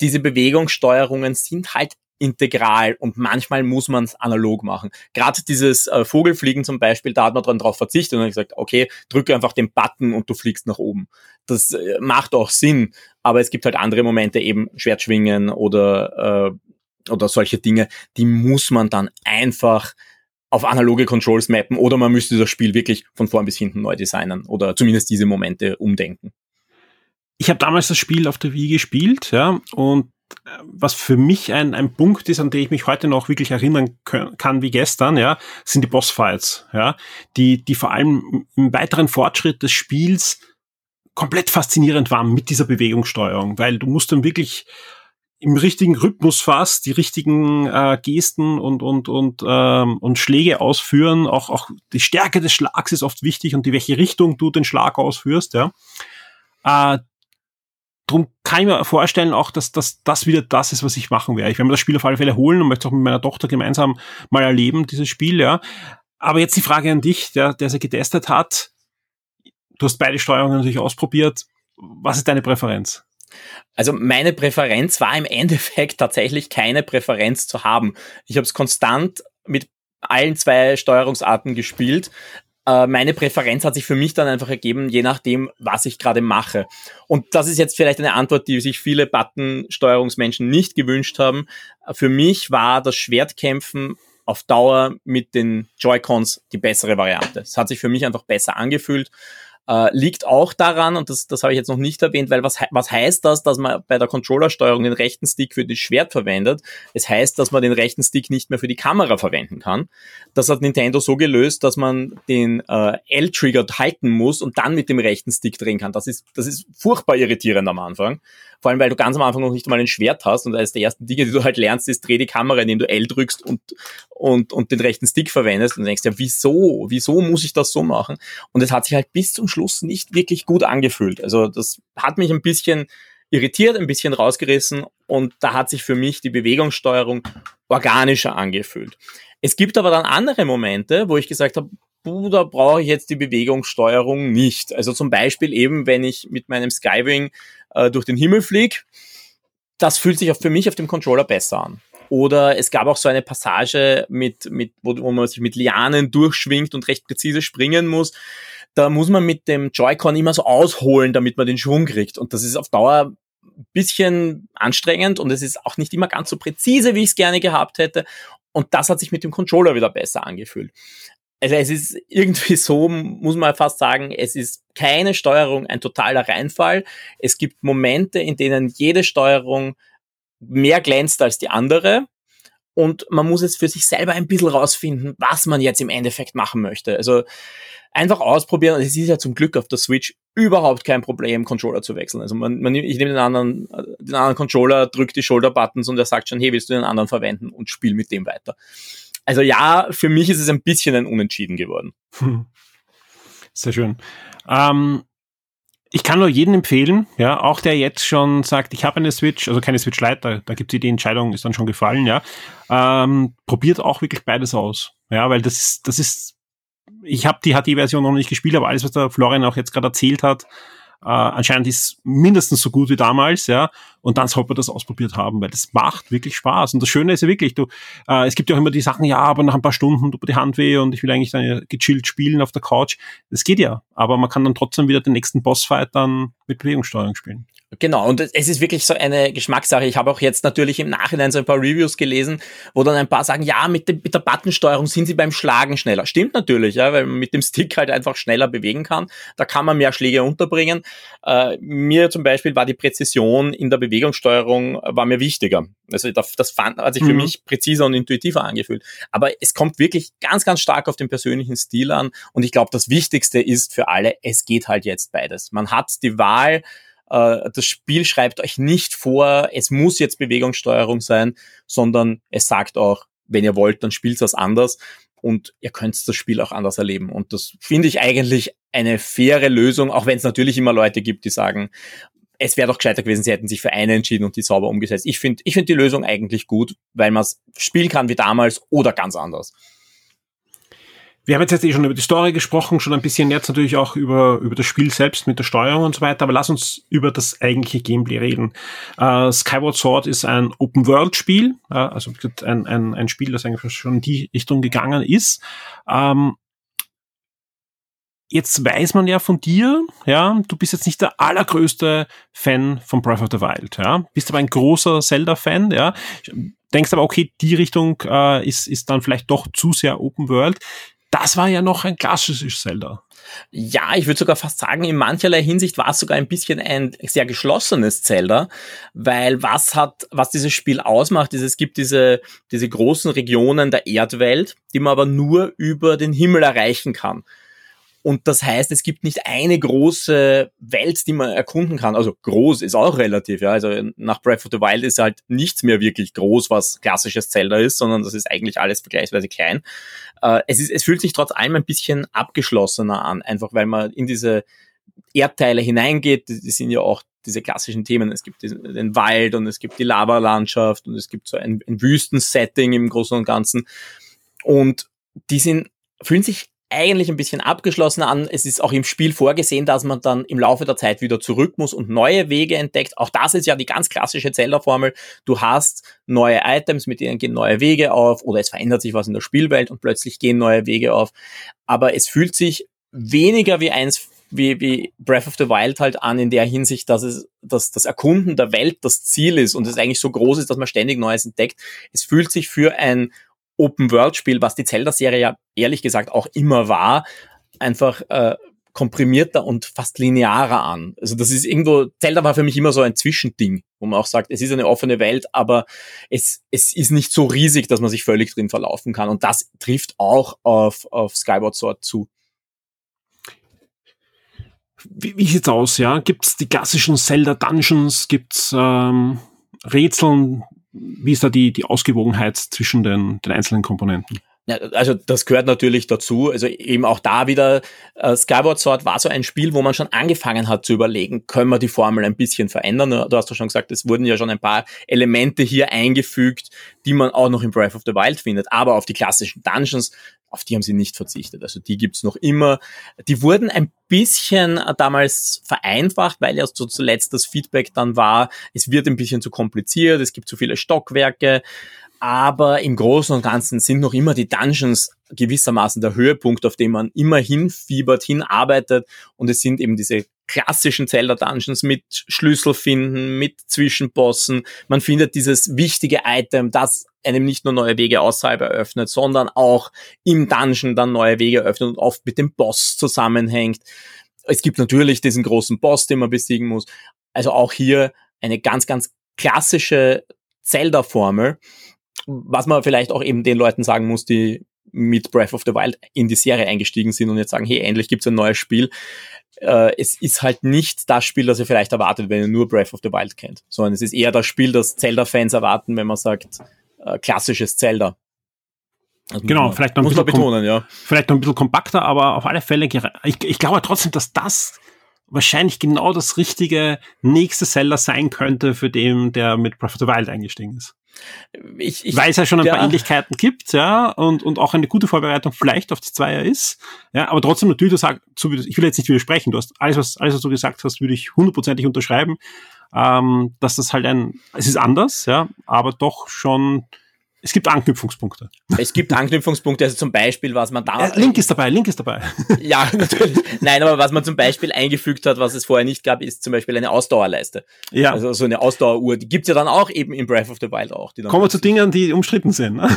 Speaker 4: Diese Bewegungssteuerungen sind halt integral und manchmal muss man es analog machen. Gerade dieses äh, Vogelfliegen zum Beispiel, da hat man dran drauf verzichtet und gesagt, okay, drücke einfach den Button und du fliegst nach oben. Das äh, macht auch Sinn, aber es gibt halt andere Momente, eben Schwertschwingen oder, äh, oder solche Dinge, die muss man dann einfach auf analoge Controls mappen oder man müsste das Spiel wirklich von vorn bis hinten neu designen oder zumindest diese Momente umdenken
Speaker 3: ich habe damals das Spiel auf der Wii gespielt, ja, und äh, was für mich ein, ein Punkt ist, an den ich mich heute noch wirklich erinnern kann wie gestern, ja, sind die Bossfights, ja, die, die vor allem im weiteren Fortschritt des Spiels komplett faszinierend waren mit dieser Bewegungssteuerung, weil du musst dann wirklich im richtigen Rhythmus fast die richtigen äh, Gesten und und und ähm, und Schläge ausführen. Auch auch die Stärke des Schlags ist oft wichtig und die welche Richtung du den Schlag ausführst. Ja, äh, drum kann ich mir vorstellen auch, dass, dass das wieder das ist, was ich machen werde. Ich werde mir das Spiel auf alle Fälle holen und möchte auch mit meiner Tochter gemeinsam mal erleben, dieses Spiel, ja. Aber jetzt die Frage an dich, der, der sie getestet hat. Du hast beide Steuerungen natürlich ausprobiert. Was ist deine Präferenz?
Speaker 4: Also meine Präferenz war im [LAUGHS] Endeffekt tatsächlich keine Präferenz zu haben. Ich habe es konstant mit allen zwei Steuerungsarten gespielt, äh, meine Präferenz hat sich für mich dann einfach ergeben, je nachdem, was ich gerade mache. Und das ist jetzt vielleicht eine Antwort, die sich viele Button-Steuerungsmenschen nicht gewünscht haben. Für mich war das Schwertkämpfen auf Dauer mit den Joy-Cons die bessere Variante. Es hat sich für mich einfach besser angefühlt. Äh, liegt auch daran, und das, das habe ich jetzt noch nicht erwähnt, weil was, was heißt das, dass man bei der Controllersteuerung den rechten Stick für das Schwert verwendet? Es heißt, dass man den rechten Stick nicht mehr für die Kamera verwenden kann. Das hat Nintendo so gelöst, dass man den äh, L-Trigger halten muss und dann mit dem rechten Stick drehen kann. Das ist, das ist furchtbar irritierend am Anfang. Vor allem, weil du ganz am Anfang noch nicht mal ein Schwert hast und eines der ersten Dinge, die du halt lernst, ist, dreh die Kamera, indem du L drückst und, und, und den rechten Stick verwendest und denkst ja, wieso? Wieso muss ich das so machen? Und es hat sich halt bis zum Schluss nicht wirklich gut angefühlt. Also das hat mich ein bisschen irritiert, ein bisschen rausgerissen und da hat sich für mich die Bewegungssteuerung organischer angefühlt. Es gibt aber dann andere Momente, wo ich gesagt habe, da brauche ich jetzt die Bewegungssteuerung nicht. Also zum Beispiel eben, wenn ich mit meinem Skywing äh, durch den Himmel fliege, das fühlt sich auch für mich auf dem Controller besser an. Oder es gab auch so eine Passage, mit, mit, wo, wo man sich mit Lianen durchschwingt und recht präzise springen muss. Da muss man mit dem Joy-Con immer so ausholen, damit man den Schwung kriegt. Und das ist auf Dauer ein bisschen anstrengend und es ist auch nicht immer ganz so präzise, wie ich es gerne gehabt hätte. Und das hat sich mit dem Controller wieder besser angefühlt also es ist irgendwie so, muss man fast sagen, es ist keine Steuerung ein totaler Reinfall. Es gibt Momente, in denen jede Steuerung mehr glänzt als die andere. Und man muss es für sich selber ein bisschen rausfinden, was man jetzt im Endeffekt machen möchte. Also einfach ausprobieren. Es ist ja zum Glück auf der Switch überhaupt kein Problem, Controller zu wechseln. Also man, man ich nehme den anderen, den anderen Controller, drücke die Shoulder-Buttons und er sagt schon, hey, willst du den anderen verwenden und spiel mit dem weiter. Also ja, für mich ist es ein bisschen ein Unentschieden geworden. Hm.
Speaker 3: Sehr schön. Ähm, ich kann nur jedem empfehlen, ja, auch der jetzt schon sagt, ich habe eine Switch, also keine Switch Lite, da, da gibt es die Entscheidung, ist dann schon gefallen, ja. Ähm, probiert auch wirklich beides aus. Ja, weil das, das ist, ich habe die HD-Version noch nicht gespielt, aber alles, was der Florian auch jetzt gerade erzählt hat, äh, anscheinend ist mindestens so gut wie damals, ja. Und dann sollte man das ausprobiert haben, weil das macht wirklich Spaß. Und das Schöne ist ja wirklich, du, äh, es gibt ja auch immer die Sachen, ja, aber nach ein paar Stunden tut mir die Hand weh und ich will eigentlich dann gechillt spielen auf der Couch. Das geht ja. aber man kann dann trotzdem wieder den nächsten Bossfight dann mit Bewegungssteuerung spielen.
Speaker 4: Genau, und es ist wirklich so eine Geschmackssache. Ich habe auch jetzt natürlich im Nachhinein so ein paar Reviews gelesen, wo dann ein paar sagen, ja, mit, dem, mit der Buttonsteuerung sind sie beim Schlagen schneller. Stimmt natürlich, ja, weil man mit dem Stick halt einfach schneller bewegen kann. Da kann man mehr Schläge unterbringen. Äh, mir zum Beispiel war die Präzision in der Bewegungssteuerung war mir wichtiger. Also das, das fand, hat sich für mhm. mich präziser und intuitiver angefühlt. Aber es kommt wirklich ganz, ganz stark auf den persönlichen Stil an. Und ich glaube, das Wichtigste ist für alle, es geht halt jetzt beides. Man hat die Wahl, äh, das Spiel schreibt euch nicht vor, es muss jetzt Bewegungssteuerung sein, sondern es sagt auch, wenn ihr wollt, dann spielt das anders und ihr könnt das Spiel auch anders erleben. Und das finde ich eigentlich eine faire Lösung, auch wenn es natürlich immer Leute gibt, die sagen, es wäre doch gescheiter gewesen, sie hätten sich für eine entschieden und die sauber umgesetzt. Ich finde ich finde die Lösung eigentlich gut, weil man es spielen kann wie damals oder ganz anders.
Speaker 3: Wir haben jetzt, eh schon über die Story gesprochen, schon ein bisschen jetzt natürlich auch über, über das Spiel selbst mit der Steuerung und so weiter, aber lass uns über das eigentliche Gameplay reden. Uh, Skyward Sword ist ein Open-World-Spiel, uh, also ein, ein, ein Spiel, das eigentlich schon in die Richtung gegangen ist. Ähm, jetzt weiß man ja von dir, ja, du bist jetzt nicht der allergrößte Fan von Breath of the Wild, ja, bist aber ein großer Zelda-Fan, ja, denkst aber, okay, die Richtung äh, ist, ist dann vielleicht doch zu sehr Open World das war ja noch ein klassisches Zelda.
Speaker 4: Ja, ich würde sogar fast sagen, in mancherlei Hinsicht war es sogar ein bisschen ein sehr geschlossenes Zelda, weil was hat, was dieses Spiel ausmacht, ist, es gibt diese, diese großen Regionen der Erdwelt, die man aber nur über den Himmel erreichen kann. Und das heißt, es gibt nicht eine große Welt, die man erkunden kann. Also groß ist auch relativ, ja. Also nach Breath of the Wild ist halt nichts mehr wirklich groß, was klassisches Zelda ist, sondern das ist eigentlich alles vergleichsweise klein. Äh, es, ist, es fühlt sich trotz allem ein bisschen abgeschlossener an, einfach weil man in diese Erdteile hineingeht. Die, die sind ja auch diese klassischen Themen. Es gibt den Wald und es gibt die Lavalandschaft und es gibt so ein, ein Wüstensetting im Großen und Ganzen. Und die sind, fühlen sich eigentlich ein bisschen abgeschlossen an. Es ist auch im Spiel vorgesehen, dass man dann im Laufe der Zeit wieder zurück muss und neue Wege entdeckt. Auch das ist ja die ganz klassische Zelda-Formel. Du hast neue Items, mit denen gehen neue Wege auf oder es verändert sich was in der Spielwelt und plötzlich gehen neue Wege auf. Aber es fühlt sich weniger wie eins wie, wie Breath of the Wild halt an in der Hinsicht, dass es dass das Erkunden der Welt das Ziel ist und es eigentlich so groß ist, dass man ständig Neues entdeckt. Es fühlt sich für ein Open-World-Spiel, was die Zelda-Serie ja ehrlich gesagt auch immer war, einfach äh, komprimierter und fast linearer an. Also das ist irgendwo, Zelda war für mich immer so ein Zwischending, wo man auch sagt, es ist eine offene Welt, aber es, es ist nicht so riesig, dass man sich völlig drin verlaufen kann. Und das trifft auch auf, auf Skyward Sword zu.
Speaker 3: Wie, wie sieht's aus, ja? Gibt's die klassischen Zelda Dungeons? Gibt's ähm, Rätseln, wie ist da die, die Ausgewogenheit zwischen den, den einzelnen Komponenten?
Speaker 4: Ja, also das gehört natürlich dazu. Also eben auch da wieder, äh, Skyward Sword war so ein Spiel, wo man schon angefangen hat zu überlegen, können wir die Formel ein bisschen verändern? Du hast ja schon gesagt, es wurden ja schon ein paar Elemente hier eingefügt, die man auch noch in Breath of the Wild findet. Aber auf die klassischen Dungeons, auf die haben sie nicht verzichtet. Also die gibt's noch immer. Die wurden ein bisschen damals vereinfacht, weil ja zuletzt das Feedback dann war, es wird ein bisschen zu kompliziert, es gibt zu viele Stockwerke aber im Großen und Ganzen sind noch immer die Dungeons gewissermaßen der Höhepunkt, auf dem man immer hinfiebert, hinarbeitet und es sind eben diese klassischen Zelda-Dungeons mit Schlüssel finden, mit Zwischenbossen. Man findet dieses wichtige Item, das einem nicht nur neue Wege außerhalb eröffnet, sondern auch im Dungeon dann neue Wege eröffnet und oft mit dem Boss zusammenhängt. Es gibt natürlich diesen großen Boss, den man besiegen muss. Also auch hier eine ganz, ganz klassische Zelda-Formel was man vielleicht auch eben den Leuten sagen muss, die mit Breath of the Wild in die Serie eingestiegen sind und jetzt sagen, hey, endlich gibt's ein neues Spiel. Äh, es ist halt nicht das Spiel, das ihr vielleicht erwartet, wenn ihr nur Breath of the Wild kennt, sondern es ist eher das Spiel, das Zelda-Fans erwarten, wenn man sagt, äh, klassisches Zelda.
Speaker 3: genau, man, vielleicht noch ein bisschen betonen, ja. Vielleicht noch ein bisschen kompakter, aber auf alle Fälle, ich, ich glaube trotzdem, dass das wahrscheinlich genau das richtige nächste Zelda sein könnte für den, der mit Breath of the Wild eingestiegen ist. Ich, ich, Weil es ja schon ein ja. paar Ähnlichkeiten gibt, ja, und, und auch eine gute Vorbereitung vielleicht auf das Zweier ist, ja, aber trotzdem natürlich, du sagst, ich will jetzt nicht widersprechen, du hast alles, was, alles, was du gesagt hast, würde ich hundertprozentig unterschreiben, ähm, dass das halt ein, es ist anders, ja, aber doch schon Es gibt Anknüpfungspunkte.
Speaker 4: Es gibt Anknüpfungspunkte, also zum Beispiel, was man da.
Speaker 3: Äh, Link ist dabei, Link ist dabei. [LAUGHS]
Speaker 4: ja, natürlich. Nein, aber was man zum Beispiel eingefügt hat, was es vorher nicht gab, ist zum Beispiel eine Ausdauerleiste. Ja. Also so eine Ausdaueruhr. Die gibt's ja dann auch eben in Breath of the Wild auch.
Speaker 3: Kommen wir zu Dingen, die umstritten sind. Ne?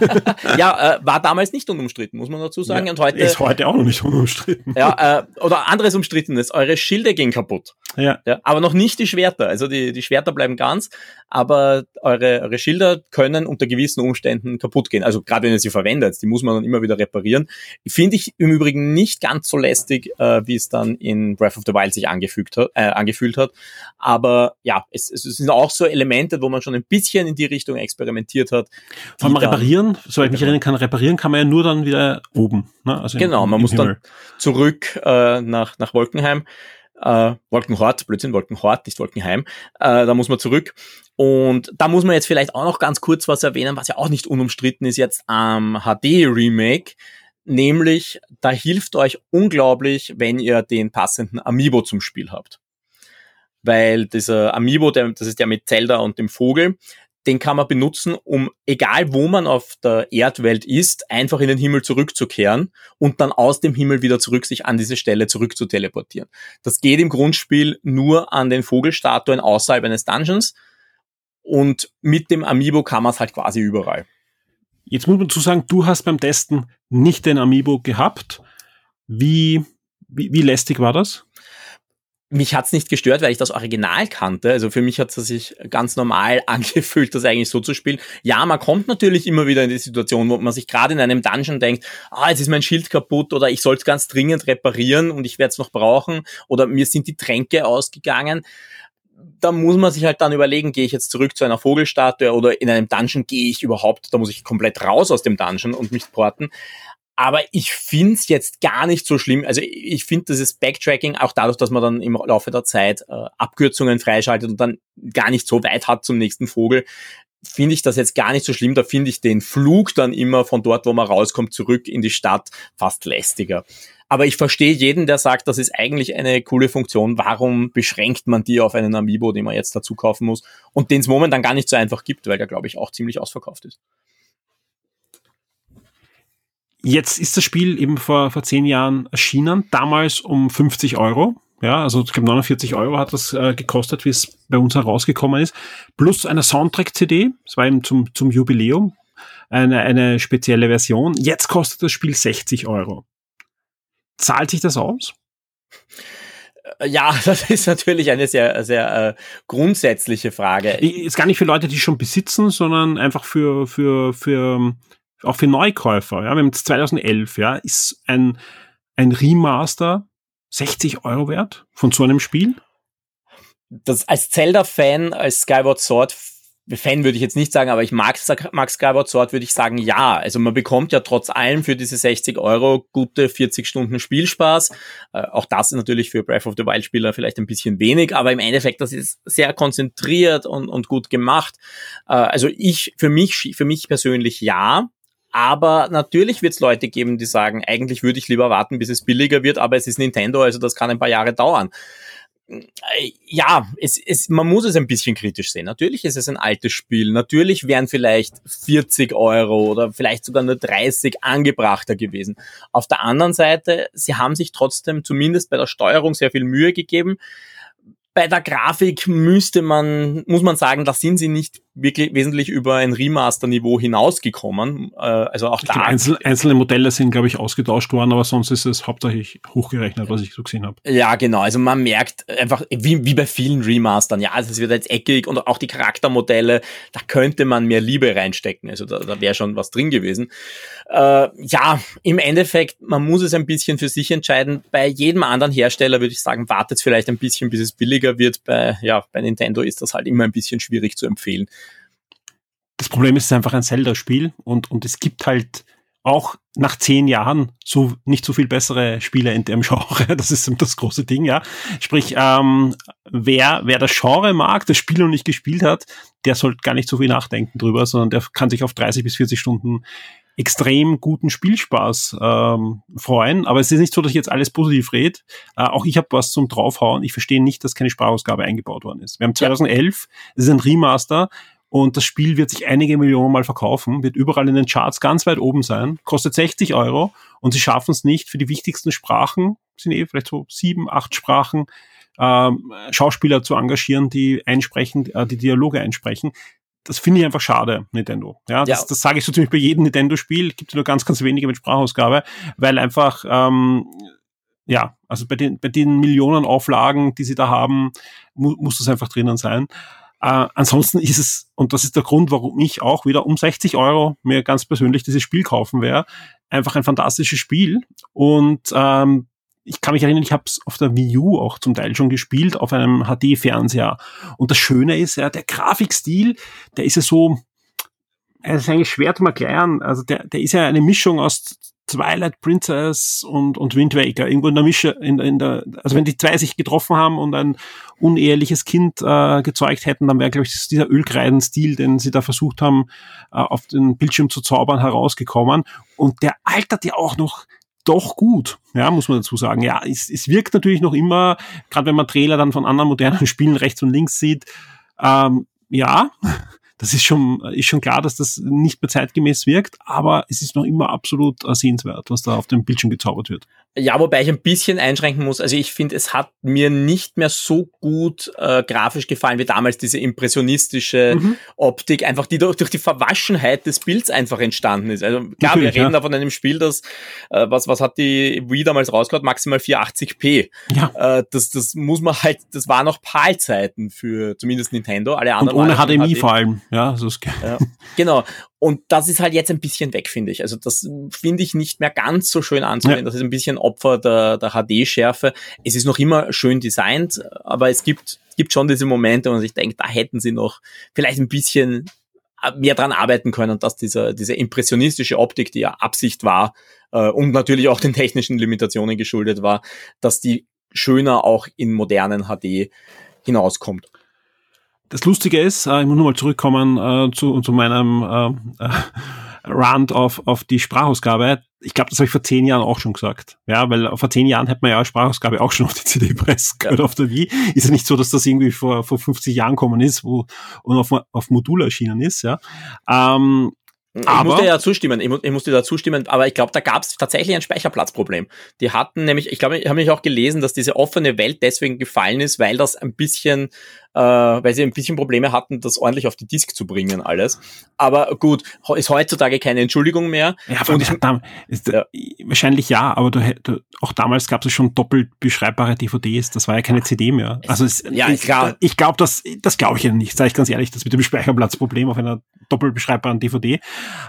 Speaker 3: [LAUGHS]
Speaker 4: ja, äh, war damals nicht unumstritten, muss man dazu sagen. Ja,
Speaker 3: und heute. Ist heute auch noch nicht unumstritten.
Speaker 4: ja, äh, oder anderes Umstrittenes. Eure Schilde gehen kaputt. Ja. ja. Aber noch nicht die Schwerter. Also die, die Schwerter bleiben ganz, aber eure, eure Schilder können unter gewissen Umständen kaputt gehen. Also gerade wenn ihr sie verwendet, die muss man dann immer wieder reparieren. Finde ich im Übrigen nicht ganz so lästig, äh, wie es dann in Breath of the Wild sich angefügt hat, äh, angefühlt hat. Aber ja, es, es sind auch so Elemente, wo man schon ein bisschen in die Richtung experimentiert hat.
Speaker 3: Vor allem reparieren, so ich mich erinnern kann, reparieren kann man ja nur dann wieder oben.
Speaker 4: Ne? Also genau, man muss Himmel. dann zurück äh, nach, nach Wolkenheim äh, Wolkenhort, Blödsinn, Wolkenhort, nicht Wolkenheim, äh, da muss man zurück. Und da muss man jetzt vielleicht auch noch ganz kurz was erwähnen, was ja auch nicht unumstritten ist jetzt am HD-Remake, nämlich da hilft euch unglaublich, wenn ihr den passenden Amiibo zum Spiel habt. Weil dieser Amiibo, der, das ist der mit Zelda und dem Vogel, den kann man benutzen, um, egal wo man auf der Erdwelt ist, einfach in den Himmel zurückzukehren und dann aus dem Himmel wieder zurück sich an diese Stelle zurück zu teleportieren. Das geht im Grundspiel nur an den Vogelstatuen außerhalb eines Dungeons und mit dem Amiibo kann man es halt quasi überall.
Speaker 3: Jetzt muss man zu sagen, du hast beim Testen nicht den Amiibo gehabt. Wie, wie, wie lästig war das?
Speaker 4: Mich hat's nicht gestört, weil ich das Original kannte. Also für mich hat es sich ganz normal [LAUGHS] angefühlt, das eigentlich so zu spielen. Ja, man kommt natürlich immer wieder in die Situation, wo man sich gerade in einem Dungeon denkt, ah, jetzt ist mein Schild kaputt oder ich soll es ganz dringend reparieren und ich werde es noch brauchen oder mir sind die Tränke ausgegangen. Da muss man sich halt dann überlegen, gehe ich jetzt zurück zu einer Vogelstatue oder in einem Dungeon gehe ich überhaupt, da muss ich komplett raus aus dem Dungeon und mich porten. Aber ich finde es jetzt gar nicht so schlimm. Also ich finde dieses Backtracking, auch dadurch, dass man dann im Laufe der Zeit äh, Abkürzungen freischaltet und dann gar nicht so weit hat zum nächsten Vogel, finde ich das jetzt gar nicht so schlimm. Da finde ich den Flug dann immer von dort, wo man rauskommt, zurück in die Stadt fast lästiger. Aber ich verstehe jeden, der sagt, das ist eigentlich eine coole Funktion. Warum beschränkt man die auf einen Amiibo, den man jetzt dazu kaufen muss und den es momentan gar nicht so einfach gibt, weil der, glaube ich, auch ziemlich ausverkauft ist.
Speaker 3: Jetzt ist das Spiel eben vor, vor zehn Jahren erschienen, damals um 50 Euro. Ja, also ich glaube 49 Euro hat das äh, gekostet, wie es bei uns herausgekommen ist. Plus eine Soundtrack-CD, das war eben zum, zum Jubiläum, eine, eine spezielle Version. Jetzt kostet das Spiel 60 Euro. Zahlt sich das aus?
Speaker 4: Äh, ja, [LAUGHS] das ist natürlich eine sehr, sehr äh, grundsätzliche Frage.
Speaker 3: Ist gar nicht für Leute, die schon besitzen, sondern einfach für, für, für auch für Neukäufer, ja, wir haben 2011, ja, ist ein, ein Remaster 60 Euro wert von so einem Spiel?
Speaker 4: Das als Zelda-Fan, als Skyward Sword Fan würde ich jetzt nicht sagen, aber ich mag, mag Skyward Sword, würde ich sagen, ja. Also man bekommt ja trotz allem für diese 60 Euro gute 40 Stunden Spielspaß. Äh, auch das ist natürlich für Breath of the Wild Spieler vielleicht ein bisschen wenig, aber im Endeffekt, das ist sehr konzentriert und, und gut gemacht. Äh, also ich, für mich, für mich persönlich ja. Aber natürlich wird es Leute geben, die sagen, eigentlich würde ich lieber warten, bis es billiger wird, aber es ist Nintendo, also das kann ein paar Jahre dauern. Ja, es, es, man muss es ein bisschen kritisch sehen. Natürlich ist es ein altes Spiel. Natürlich wären vielleicht 40 Euro oder vielleicht sogar nur 30 angebrachter gewesen. Auf der anderen Seite, sie haben sich trotzdem zumindest bei der Steuerung sehr viel Mühe gegeben bei der Grafik müsste man, muss man sagen, da sind sie nicht wirklich wesentlich über ein Remaster-Niveau hinausgekommen. Äh, also auch
Speaker 3: da. Einzel einzelne Modelle sind, glaube ich, ausgetauscht worden, aber sonst ist es hauptsächlich hochgerechnet, was ich so gesehen habe.
Speaker 4: Ja, genau. Also man merkt einfach, wie, wie bei vielen Remastern, ja, also es wird jetzt eckig und auch die Charaktermodelle, da könnte man mehr Liebe reinstecken. Also da, da wäre schon was drin gewesen. Äh, ja, im Endeffekt, man muss es ein bisschen für sich entscheiden. Bei jedem anderen Hersteller würde ich sagen, wartet vielleicht ein bisschen, bis es billiger wird. Bei, ja, bei Nintendo ist das halt immer ein bisschen schwierig zu empfehlen
Speaker 3: das Problem ist, es ist einfach ein Zelda-Spiel und, und es gibt halt auch nach zehn Jahren so nicht so viel bessere Spiele in dem [LAUGHS] Genre. Das ist das große Ding, ja. Sprich, ähm, wer, wer das Genre mag, das Spiel noch nicht gespielt hat, der sollte gar nicht so viel nachdenken drüber, sondern der kann sich auf 30 bis 40 Stunden extrem guten Spielspaß ähm, freuen. Aber es ist nicht so, dass ich jetzt alles positiv rede. Äh, auch ich habe was zum draufhauen. Ich verstehe nicht, dass keine Sprachausgabe eingebaut worden ist. Wir haben 2011, es ist ein Remaster Und das Spiel wird sich einige Millionen Mal verkaufen, wird überall in den Charts ganz weit oben sein, kostet 60 Euro und sie schaffen es nicht für die wichtigsten Sprachen, sind eh vielleicht so sieben, acht Sprachen, ähm, Schauspieler zu engagieren, die einsprechen, äh, die Dialoge einsprechen. Das finde ich einfach schade, Nintendo. Ja, das, ja. das sage ich so ziemlich bei jedem Nintendo-Spiel. Gibt nur ganz, ganz wenige mit Sprachausgabe, weil einfach ähm, ja, also bei den, bei den Millionen Auflagen, die sie da haben, mu muss das einfach drinnen sein. Äh, ansonsten ist es, und das ist der Grund, warum ich auch wieder um 60 Euro mir ganz persönlich dieses Spiel kaufen werde, einfach ein fantastisches Spiel. Und ähm, ich kann mich erinnern, ich habe es auf der Wii U auch zum Teil schon gespielt, auf einem HD-Fernseher. Und das Schöne ist, ja, der Grafikstil, der ist ja so, er ist eigentlich schwer zu erklären. Also der, der ist ja eine Mischung aus Twilight Princess und, und Wind Waker. Irgendwo in der Mische, in, in der, also wenn die zwei sich getroffen haben und ein uneheliches Kind äh, gezeugt hätten, dann wäre, glaube ich, dieser Ölkreidenstil, den sie da versucht haben, äh, auf den Bildschirm zu zaubern, herausgekommen. Und der altert ja auch noch doch gut, ja, muss man dazu sagen. Ja, es, es wirkt natürlich noch immer, gerade wenn man Trailer dann von anderen modernen [LAUGHS] Spielen rechts und links sieht, ähm, ja, das ist schon, ist schon klar, dass das nicht mehr zeitgemäß wirkt, aber es ist noch immer absolut sehenswert, was da auf dem Bildschirm gezaubert wird.
Speaker 4: Ja, wobei ich ein bisschen einschränken muss. Also ich finde, es hat mir nicht mehr so gut äh, grafisch gefallen wie damals diese impressionistische mhm. Optik, einfach die durch, durch, die Verwaschenheit des Bilds einfach entstanden ist. Also klar, Natürlich, wir reden ja. da von einem Spiel, das, äh, was, was hat die Wii damals rausgehauen? Maximal 480p. Ja. Äh, das, das muss man halt, das war noch PAL-Zeiten für zumindest Nintendo. Alle anderen
Speaker 3: Und ohne HDMI vor allem. Ja, so ist
Speaker 4: ja. [LAUGHS] Genau. Und das ist halt jetzt ein bisschen weg, finde ich. Also das finde ich nicht mehr ganz so schön anzusehen. Ja. Das ist ein bisschen Opfer der, der HD-Schärfe. Es ist noch immer schön designt, aber es gibt, gibt schon diese Momente, wo man sich denkt, da hätten sie noch vielleicht ein bisschen mehr dran arbeiten können, dass dieser, diese impressionistische Optik, die ja Absicht war äh, und natürlich auch den technischen Limitationen geschuldet war, dass die schöner auch in modernen HD hinauskommt.
Speaker 3: Das Lustige ist, äh, ich muss nochmal zurückkommen äh, zu, zu meinem äh, [LAUGHS] äh, Rand auf, auf die Sprachausgabe. Ich glaube, das habe ich vor zehn Jahren auch schon gesagt. Ja, weil vor zehn Jahren hätte man ja Sprachausgabe auch schon auf die CD pressen können ja. auf der Wii. Ist ja nicht so, dass das irgendwie vor, vor 50 Jahren gekommen ist wo, und auf, auf Modul erschienen ist. Ja. Ähm,
Speaker 4: ich muss dir ja zustimmen, ich, mu ich muss dir da zustimmen, aber ich glaube, da gab es tatsächlich ein Speicherplatzproblem. Die hatten nämlich, ich glaube, ich habe mich auch gelesen, dass diese offene Welt deswegen gefallen ist, weil das ein bisschen äh, weil sie ein bisschen Probleme hatten, das ordentlich auf die Disk zu bringen, alles. Aber gut, ist heutzutage keine Entschuldigung mehr.
Speaker 3: Ja, und ich, da, ist, ja. wahrscheinlich ja, aber du, du, auch damals gab es schon doppelt beschreibbare DVDs, das war ja keine CD mehr. Also es, ja, ich, klar. ich glaube, das, das glaube ich ja nicht, sage ich ganz ehrlich, das mit dem Speicherplatzproblem auf einer doppelt beschreibbaren DVD.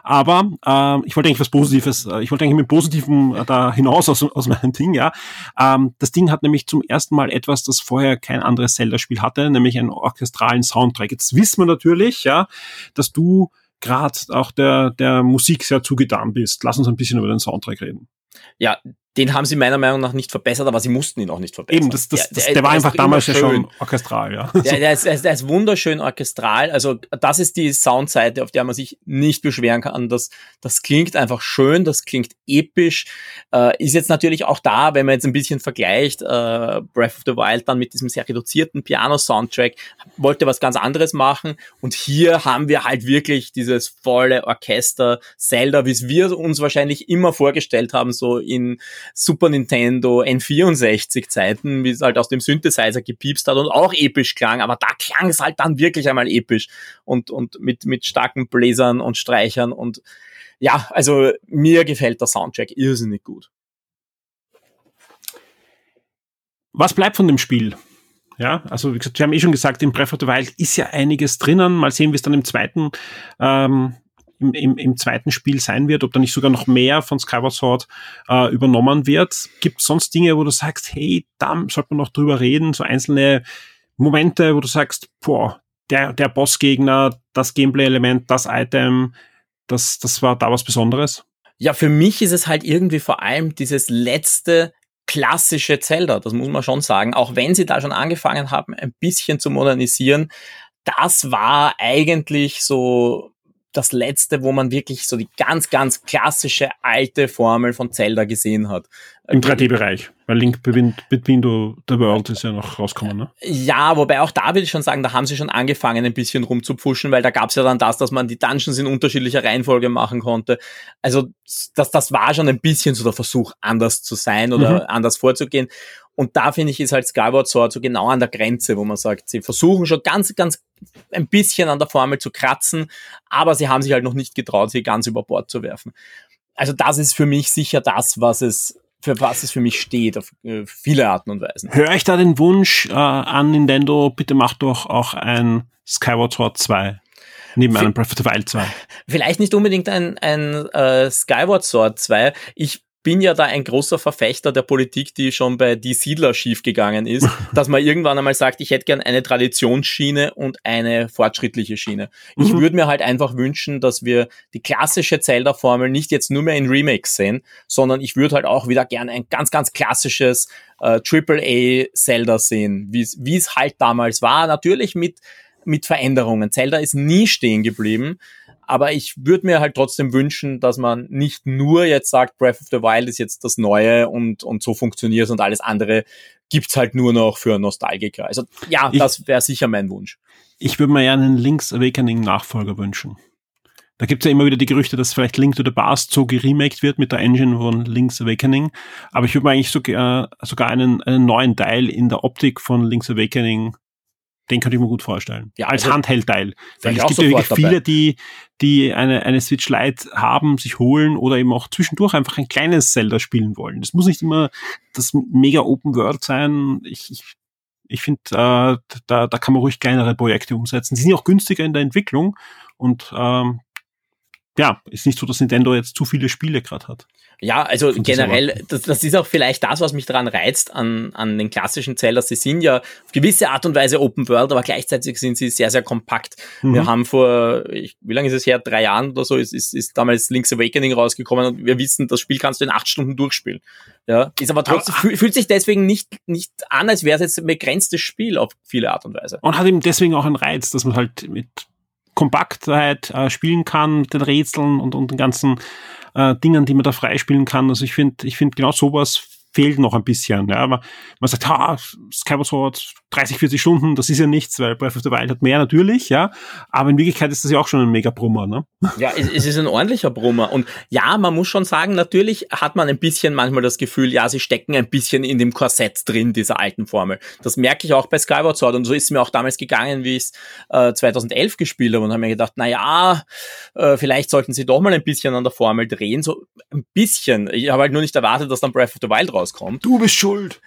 Speaker 3: Aber äh, ich wollte eigentlich was Positives, äh, ich wollte eigentlich mit Positiven äh, da hinaus aus, aus meinem Ding, ja. Ähm, das Ding hat nämlich zum ersten Mal etwas, das vorher kein anderes Zelda-Spiel hatte, nämlich einen orchestralen Soundtrack. Jetzt wissen wir natürlich, ja, dass du gerade auch der, der Musik sehr zugetan bist. Lass uns ein bisschen über den Soundtrack reden.
Speaker 4: Ja, den haben sie meiner Meinung nach nicht verbessert, aber sie mussten ihn auch nicht verbessern.
Speaker 3: Eben, das, das, das, der, der war einfach damals ja schon orchestral, ja.
Speaker 4: Der, der, ist, der ist wunderschön orchestral. Also das ist die Soundseite, auf der man sich nicht beschweren kann. Das, das klingt einfach schön, das klingt episch. Äh, ist jetzt natürlich auch da, wenn man jetzt ein bisschen vergleicht, äh, Breath of the Wild dann mit diesem sehr reduzierten Piano-Soundtrack, wollte was ganz anderes machen. Und hier haben wir halt wirklich dieses volle Orchester Zelda, wie es wir uns wahrscheinlich immer vorgestellt haben, so in Super Nintendo N64 Zeiten, wie es halt aus dem Synthesizer gepiepst hat und auch episch klang, aber da klang es halt dann wirklich einmal episch und, und mit, mit starken Bläsern und Streichern und ja, also mir gefällt der Soundtrack irrsinnig gut.
Speaker 3: Was bleibt von dem Spiel? Ja, also wie gesagt, wir haben eh schon gesagt, in Breath of the Wild ist ja einiges drinnen. Mal sehen, wie es dann im zweiten ähm, im, im, im zweiten Spiel sein wird, ob da nicht sogar noch mehr von Skyward Sword äh, übernommen wird. Gibt sonst Dinge, wo du sagst, hey, da sollte man noch drüber reden, so einzelne Momente, wo du sagst, boah, der, der Bossgegner, das Gameplay-Element, das Item, das, das war da was Besonderes?
Speaker 4: Ja, für mich ist es halt irgendwie vor allem dieses letzte klassische Zelda, das muss man schon sagen. Auch wenn sie da schon angefangen haben, ein bisschen zu modernisieren, das war eigentlich so das letzte, wo man wirklich so die ganz, ganz klassische alte Formel von Zelda gesehen hat.
Speaker 3: Im 3D-Bereich, weil Link Between the World ist ja noch rausgekommen, ne?
Speaker 4: Ja, wobei auch da würde ich schon sagen, da haben sie schon angefangen, ein bisschen rumzupfuschen, weil da gab es ja dann das, dass man die Dungeons in unterschiedlicher Reihenfolge machen konnte. Also das, das war schon ein bisschen so der Versuch, anders zu sein oder mhm. anders vorzugehen. Und da finde ich, ist halt Skyward Sword so genau an der Grenze, wo man sagt, sie versuchen schon ganz, ganz ein bisschen an der Formel zu kratzen, aber sie haben sich halt noch nicht getraut, sie ganz über Bord zu werfen. Also das ist für mich sicher das, was es für was es für mich steht, auf äh, viele Arten und Weisen.
Speaker 3: Höre ich da den Wunsch äh, an Nintendo, bitte macht doch auch ein Skyward Sword 2. Neben einem Breath of the Wild 2.
Speaker 4: Vielleicht nicht unbedingt ein, ein äh, Skyward Sword 2. Ich bin ja da ein großer Verfechter der Politik, die schon bei Die Siedler schiefgegangen ist, [LAUGHS] dass man irgendwann einmal sagt, ich hätte gern eine Traditionsschiene und eine fortschrittliche Schiene. Ich mhm. würde mir halt einfach wünschen, dass wir die klassische Zelda-Formel nicht jetzt nur mehr in Remakes sehen, sondern ich würde halt auch wieder gern ein ganz, ganz klassisches äh, AAA-Zelda sehen, wie es halt damals war. Natürlich mit mit Veränderungen. Zelda ist nie stehen geblieben, aber ich würde mir halt trotzdem wünschen, dass man nicht nur jetzt sagt, Breath of the Wild ist jetzt das Neue und, und so funktioniert es und alles andere gibt's halt nur noch für Nostalgiker. Also ja, ich, das wäre sicher mein Wunsch.
Speaker 3: Ich würde mir ja einen Link's Awakening Nachfolger wünschen. Da gibt's ja immer wieder die Gerüchte, dass vielleicht Link to the Past so geremaked wird mit der Engine von Link's Awakening. Aber ich würde mir eigentlich sogar, sogar einen, einen neuen Teil in der Optik von Link's Awakening den könnte ich mir gut vorstellen. Ja, als also, Handheld-Teil. Weil es gibt ja wirklich viele, die, die eine, eine Switch Lite haben, sich holen oder eben auch zwischendurch einfach ein kleines Zelda spielen wollen. Das muss nicht immer das mega Open World sein. Ich, ich, ich finde, äh, da, da kann man ruhig kleinere Projekte umsetzen. Sie sind auch günstiger in der Entwicklung und ähm, ja, ist nicht so, dass Nintendo jetzt zu viele Spiele gerade hat.
Speaker 4: Ja, also generell, das, das ist auch vielleicht das, was mich daran reizt an, an den klassischen Zelda. Sie sind ja auf gewisse Art und Weise Open World, aber gleichzeitig sind sie sehr, sehr kompakt. Mhm. Wir haben vor, ich, wie lange ist es her? Drei Jahren oder so, ist, ist, ist damals Link's Awakening rausgekommen und wir wissen, das Spiel kannst du in acht Stunden durchspielen. Ja, ist aber trotzdem, aber, fühlt sich deswegen nicht, nicht an, als wäre es jetzt ein begrenztes Spiel auf viele Art und Weise.
Speaker 3: Und hat eben deswegen auch einen Reiz, dass man halt mit Kompaktheit äh, spielen kann, mit den Rätseln und, und den ganzen äh, Dingen, die man da freispielen kann. Also ich finde, ich finde genau sowas fehlt noch ein bisschen. Ja. Man, man sagt, ha, Skyward Sword 30, 40 Stunden, das ist ja nichts, weil Breath of the Wild hat mehr natürlich, ja. Aber in Wirklichkeit ist das ja auch schon ein mega Brummer, ne?
Speaker 4: Ja, es, es ist ein ordentlicher Brummer. Und ja, man muss schon sagen, natürlich hat man ein bisschen manchmal das Gefühl, ja, sie stecken ein bisschen in dem Korsett drin, dieser alten Formel. Das merke ich auch bei Skyward Sword. Und so ist es mir auch damals gegangen, wie ich es äh, 2011 gespielt habe und habe mir gedacht, na ja, äh, vielleicht sollten sie doch mal ein bisschen an der Formel drehen. So ein bisschen. Ich habe halt nur nicht erwartet, dass dann Breath of the Wild rauskommt.
Speaker 3: Du bist schuld.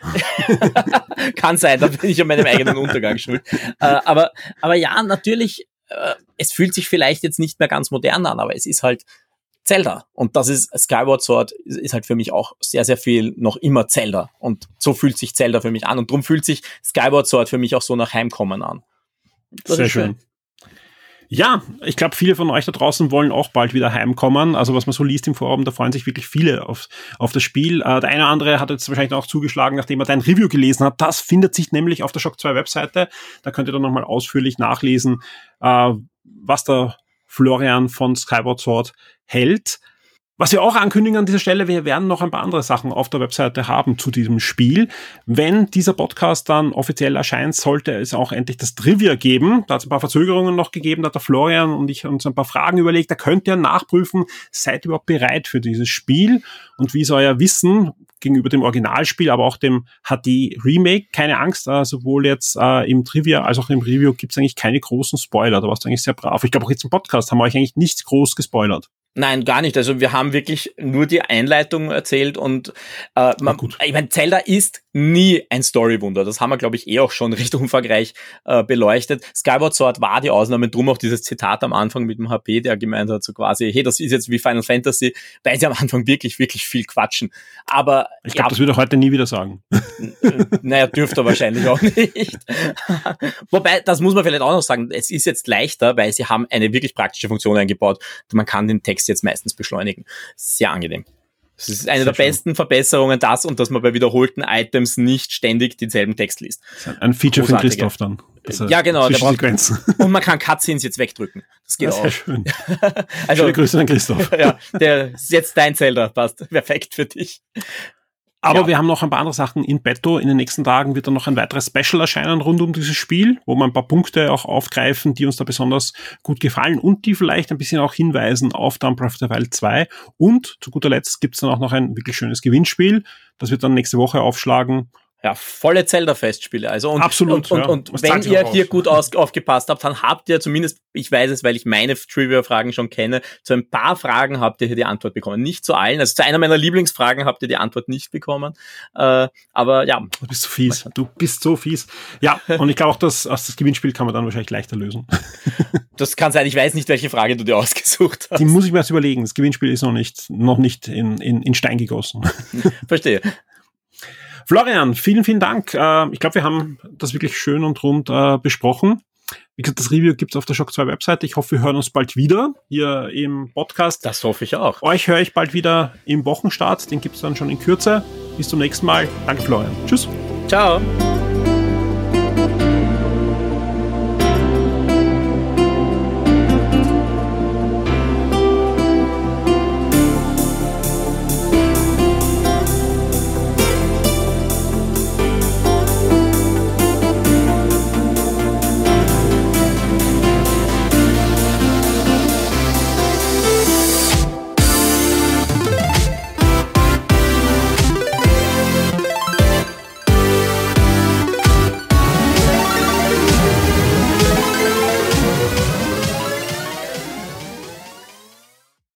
Speaker 3: [LAUGHS]
Speaker 4: Kann sein, da bin ich an meinem eigenen Untergang schuld. Äh, aber, aber ja, natürlich, äh, es fühlt sich vielleicht jetzt nicht mehr ganz modern an, aber es ist halt Zelda. Und das ist, Skyward Sword ist halt für mich auch sehr, sehr viel noch immer Zelda. Und so fühlt sich Zelda für mich an. Und darum fühlt sich Skyward Sword für mich auch so nach Heimkommen an.
Speaker 3: Das sehr schön. Ja, ich glaube, viele von euch da draußen wollen auch bald wieder heimkommen. Also was man so liest im Forum, da freuen sich wirklich viele auf, auf das Spiel. Äh, der eine oder andere hat jetzt wahrscheinlich auch zugeschlagen, nachdem er dein Review gelesen hat. Das findet sich nämlich auf der Shock 2 Webseite. Da könnt ihr dann nochmal ausführlich nachlesen, äh, was der Florian von Skyward Sword hält. Was wir auch ankündigen an dieser Stelle, wir werden noch ein paar andere Sachen auf der Webseite haben zu diesem Spiel. Wenn dieser Podcast dann offiziell erscheint, sollte es auch endlich das Trivia geben. Da hat es ein paar Verzögerungen noch gegeben, da hat der Florian und ich uns ein paar Fragen überlegt. Da könnt ihr nachprüfen, seid ihr überhaupt bereit für dieses Spiel und wie ist euer Wissen gegenüber dem Originalspiel, aber auch dem HD Remake. Keine Angst, äh, sowohl jetzt äh, im Trivia als auch im Review gibt es eigentlich keine großen Spoiler. Da warst du eigentlich sehr brav. Ich glaube auch jetzt im Podcast haben wir euch eigentlich nichts groß gespoilert.
Speaker 4: Nein, gar nicht. Also wir haben wirklich nur die Einleitung erzählt und äh, man, ich meine, Zelda ist nie ein Storywunder. Das haben wir, glaube ich, eh auch schon [LAUGHS] recht umfangreich äh, beleuchtet. Skyward Sword war die Ausnahme, drum auch dieses Zitat am Anfang mit dem HP, der gemeint hat, so quasi, hey, das ist jetzt wie Final Fantasy, weil sie am Anfang wirklich, wirklich viel quatschen. Aber
Speaker 3: ich glaube, ja, das würde er heute nie wieder sagen. [LAUGHS]
Speaker 4: naja, dürfte er wahrscheinlich auch nicht. [LAUGHS] Wobei, das muss man vielleicht auch noch sagen, es ist jetzt leichter, weil sie haben eine wirklich praktische Funktion eingebaut. Man kann den Text jetzt meistens beschleunigen. Sehr angenehm. Das ist eine Sehr der besten schön. Verbesserungen, das und dass man bei wiederholten Items nicht ständig denselben Text liest.
Speaker 3: Ein Feature von Christoph dann.
Speaker 4: Ja, genau. Und man kann Cutscenes jetzt wegdrücken. Das geht
Speaker 3: sehr
Speaker 4: auch.
Speaker 3: schön. [LAUGHS]
Speaker 4: Also,
Speaker 3: Schöne Grüße an Christoph. [LAUGHS]
Speaker 4: ja, der ist jetzt dein Zelda. Passt. Perfekt für dich.
Speaker 3: Aber
Speaker 4: Ja.
Speaker 3: wir haben noch ein paar andere Sachen in petto. In den nächsten Tagen wird dann noch ein weiteres Special erscheinen rund um dieses Spiel, wo wir ein paar Punkte auch aufgreifen, die uns da besonders gut gefallen und die vielleicht ein bisschen auch hinweisen auf Breath of the Wild 2. Und zu guter Letzt gibt's dann auch noch ein wirklich schönes Gewinnspiel. Das wird dann nächste Woche aufschlagen.
Speaker 4: Ja, volle Zelda-Festspiele. Also und,
Speaker 3: Absolut,
Speaker 4: Und,
Speaker 3: ja.
Speaker 4: und wenn ihr hier
Speaker 3: aus.
Speaker 4: gut aus, aufgepasst habt, dann habt ihr zumindest, ich weiß es, weil ich meine Trivia-Fragen schon kenne, zu ein paar Fragen habt ihr hier die Antwort bekommen. Nicht zu allen. Also zu einer meiner Lieblingsfragen habt ihr die Antwort nicht bekommen. Äh, aber ja,
Speaker 3: Du bist so fies. Du bist so fies. Ja, [LAUGHS] und ich glaube auch, dass aus das Gewinnspiel kann man dann wahrscheinlich leichter lösen. [LAUGHS]
Speaker 4: das kann sein. Ich weiß nicht, welche Frage du dir ausgesucht hast.
Speaker 3: Die muss ich mir erst überlegen. Das Gewinnspiel ist noch nicht, noch nicht in, in, in Stein gegossen. [LAUGHS]
Speaker 4: Verstehe.
Speaker 3: Florian, vielen, vielen Dank. Äh, ich glaube, wir haben das wirklich schön und rund äh, besprochen. Wie gesagt, das Review gibt's auf der Shock 2 Webseite. Ich hoffe, wir hören uns bald wieder hier im Podcast.
Speaker 4: Das hoffe ich auch.
Speaker 3: Euch höre ich bald wieder im Wochenstart. Den gibt's dann schon in Kürze. Bis zum nächsten Mal. Danke, Florian. Tschüss.
Speaker 4: Ciao.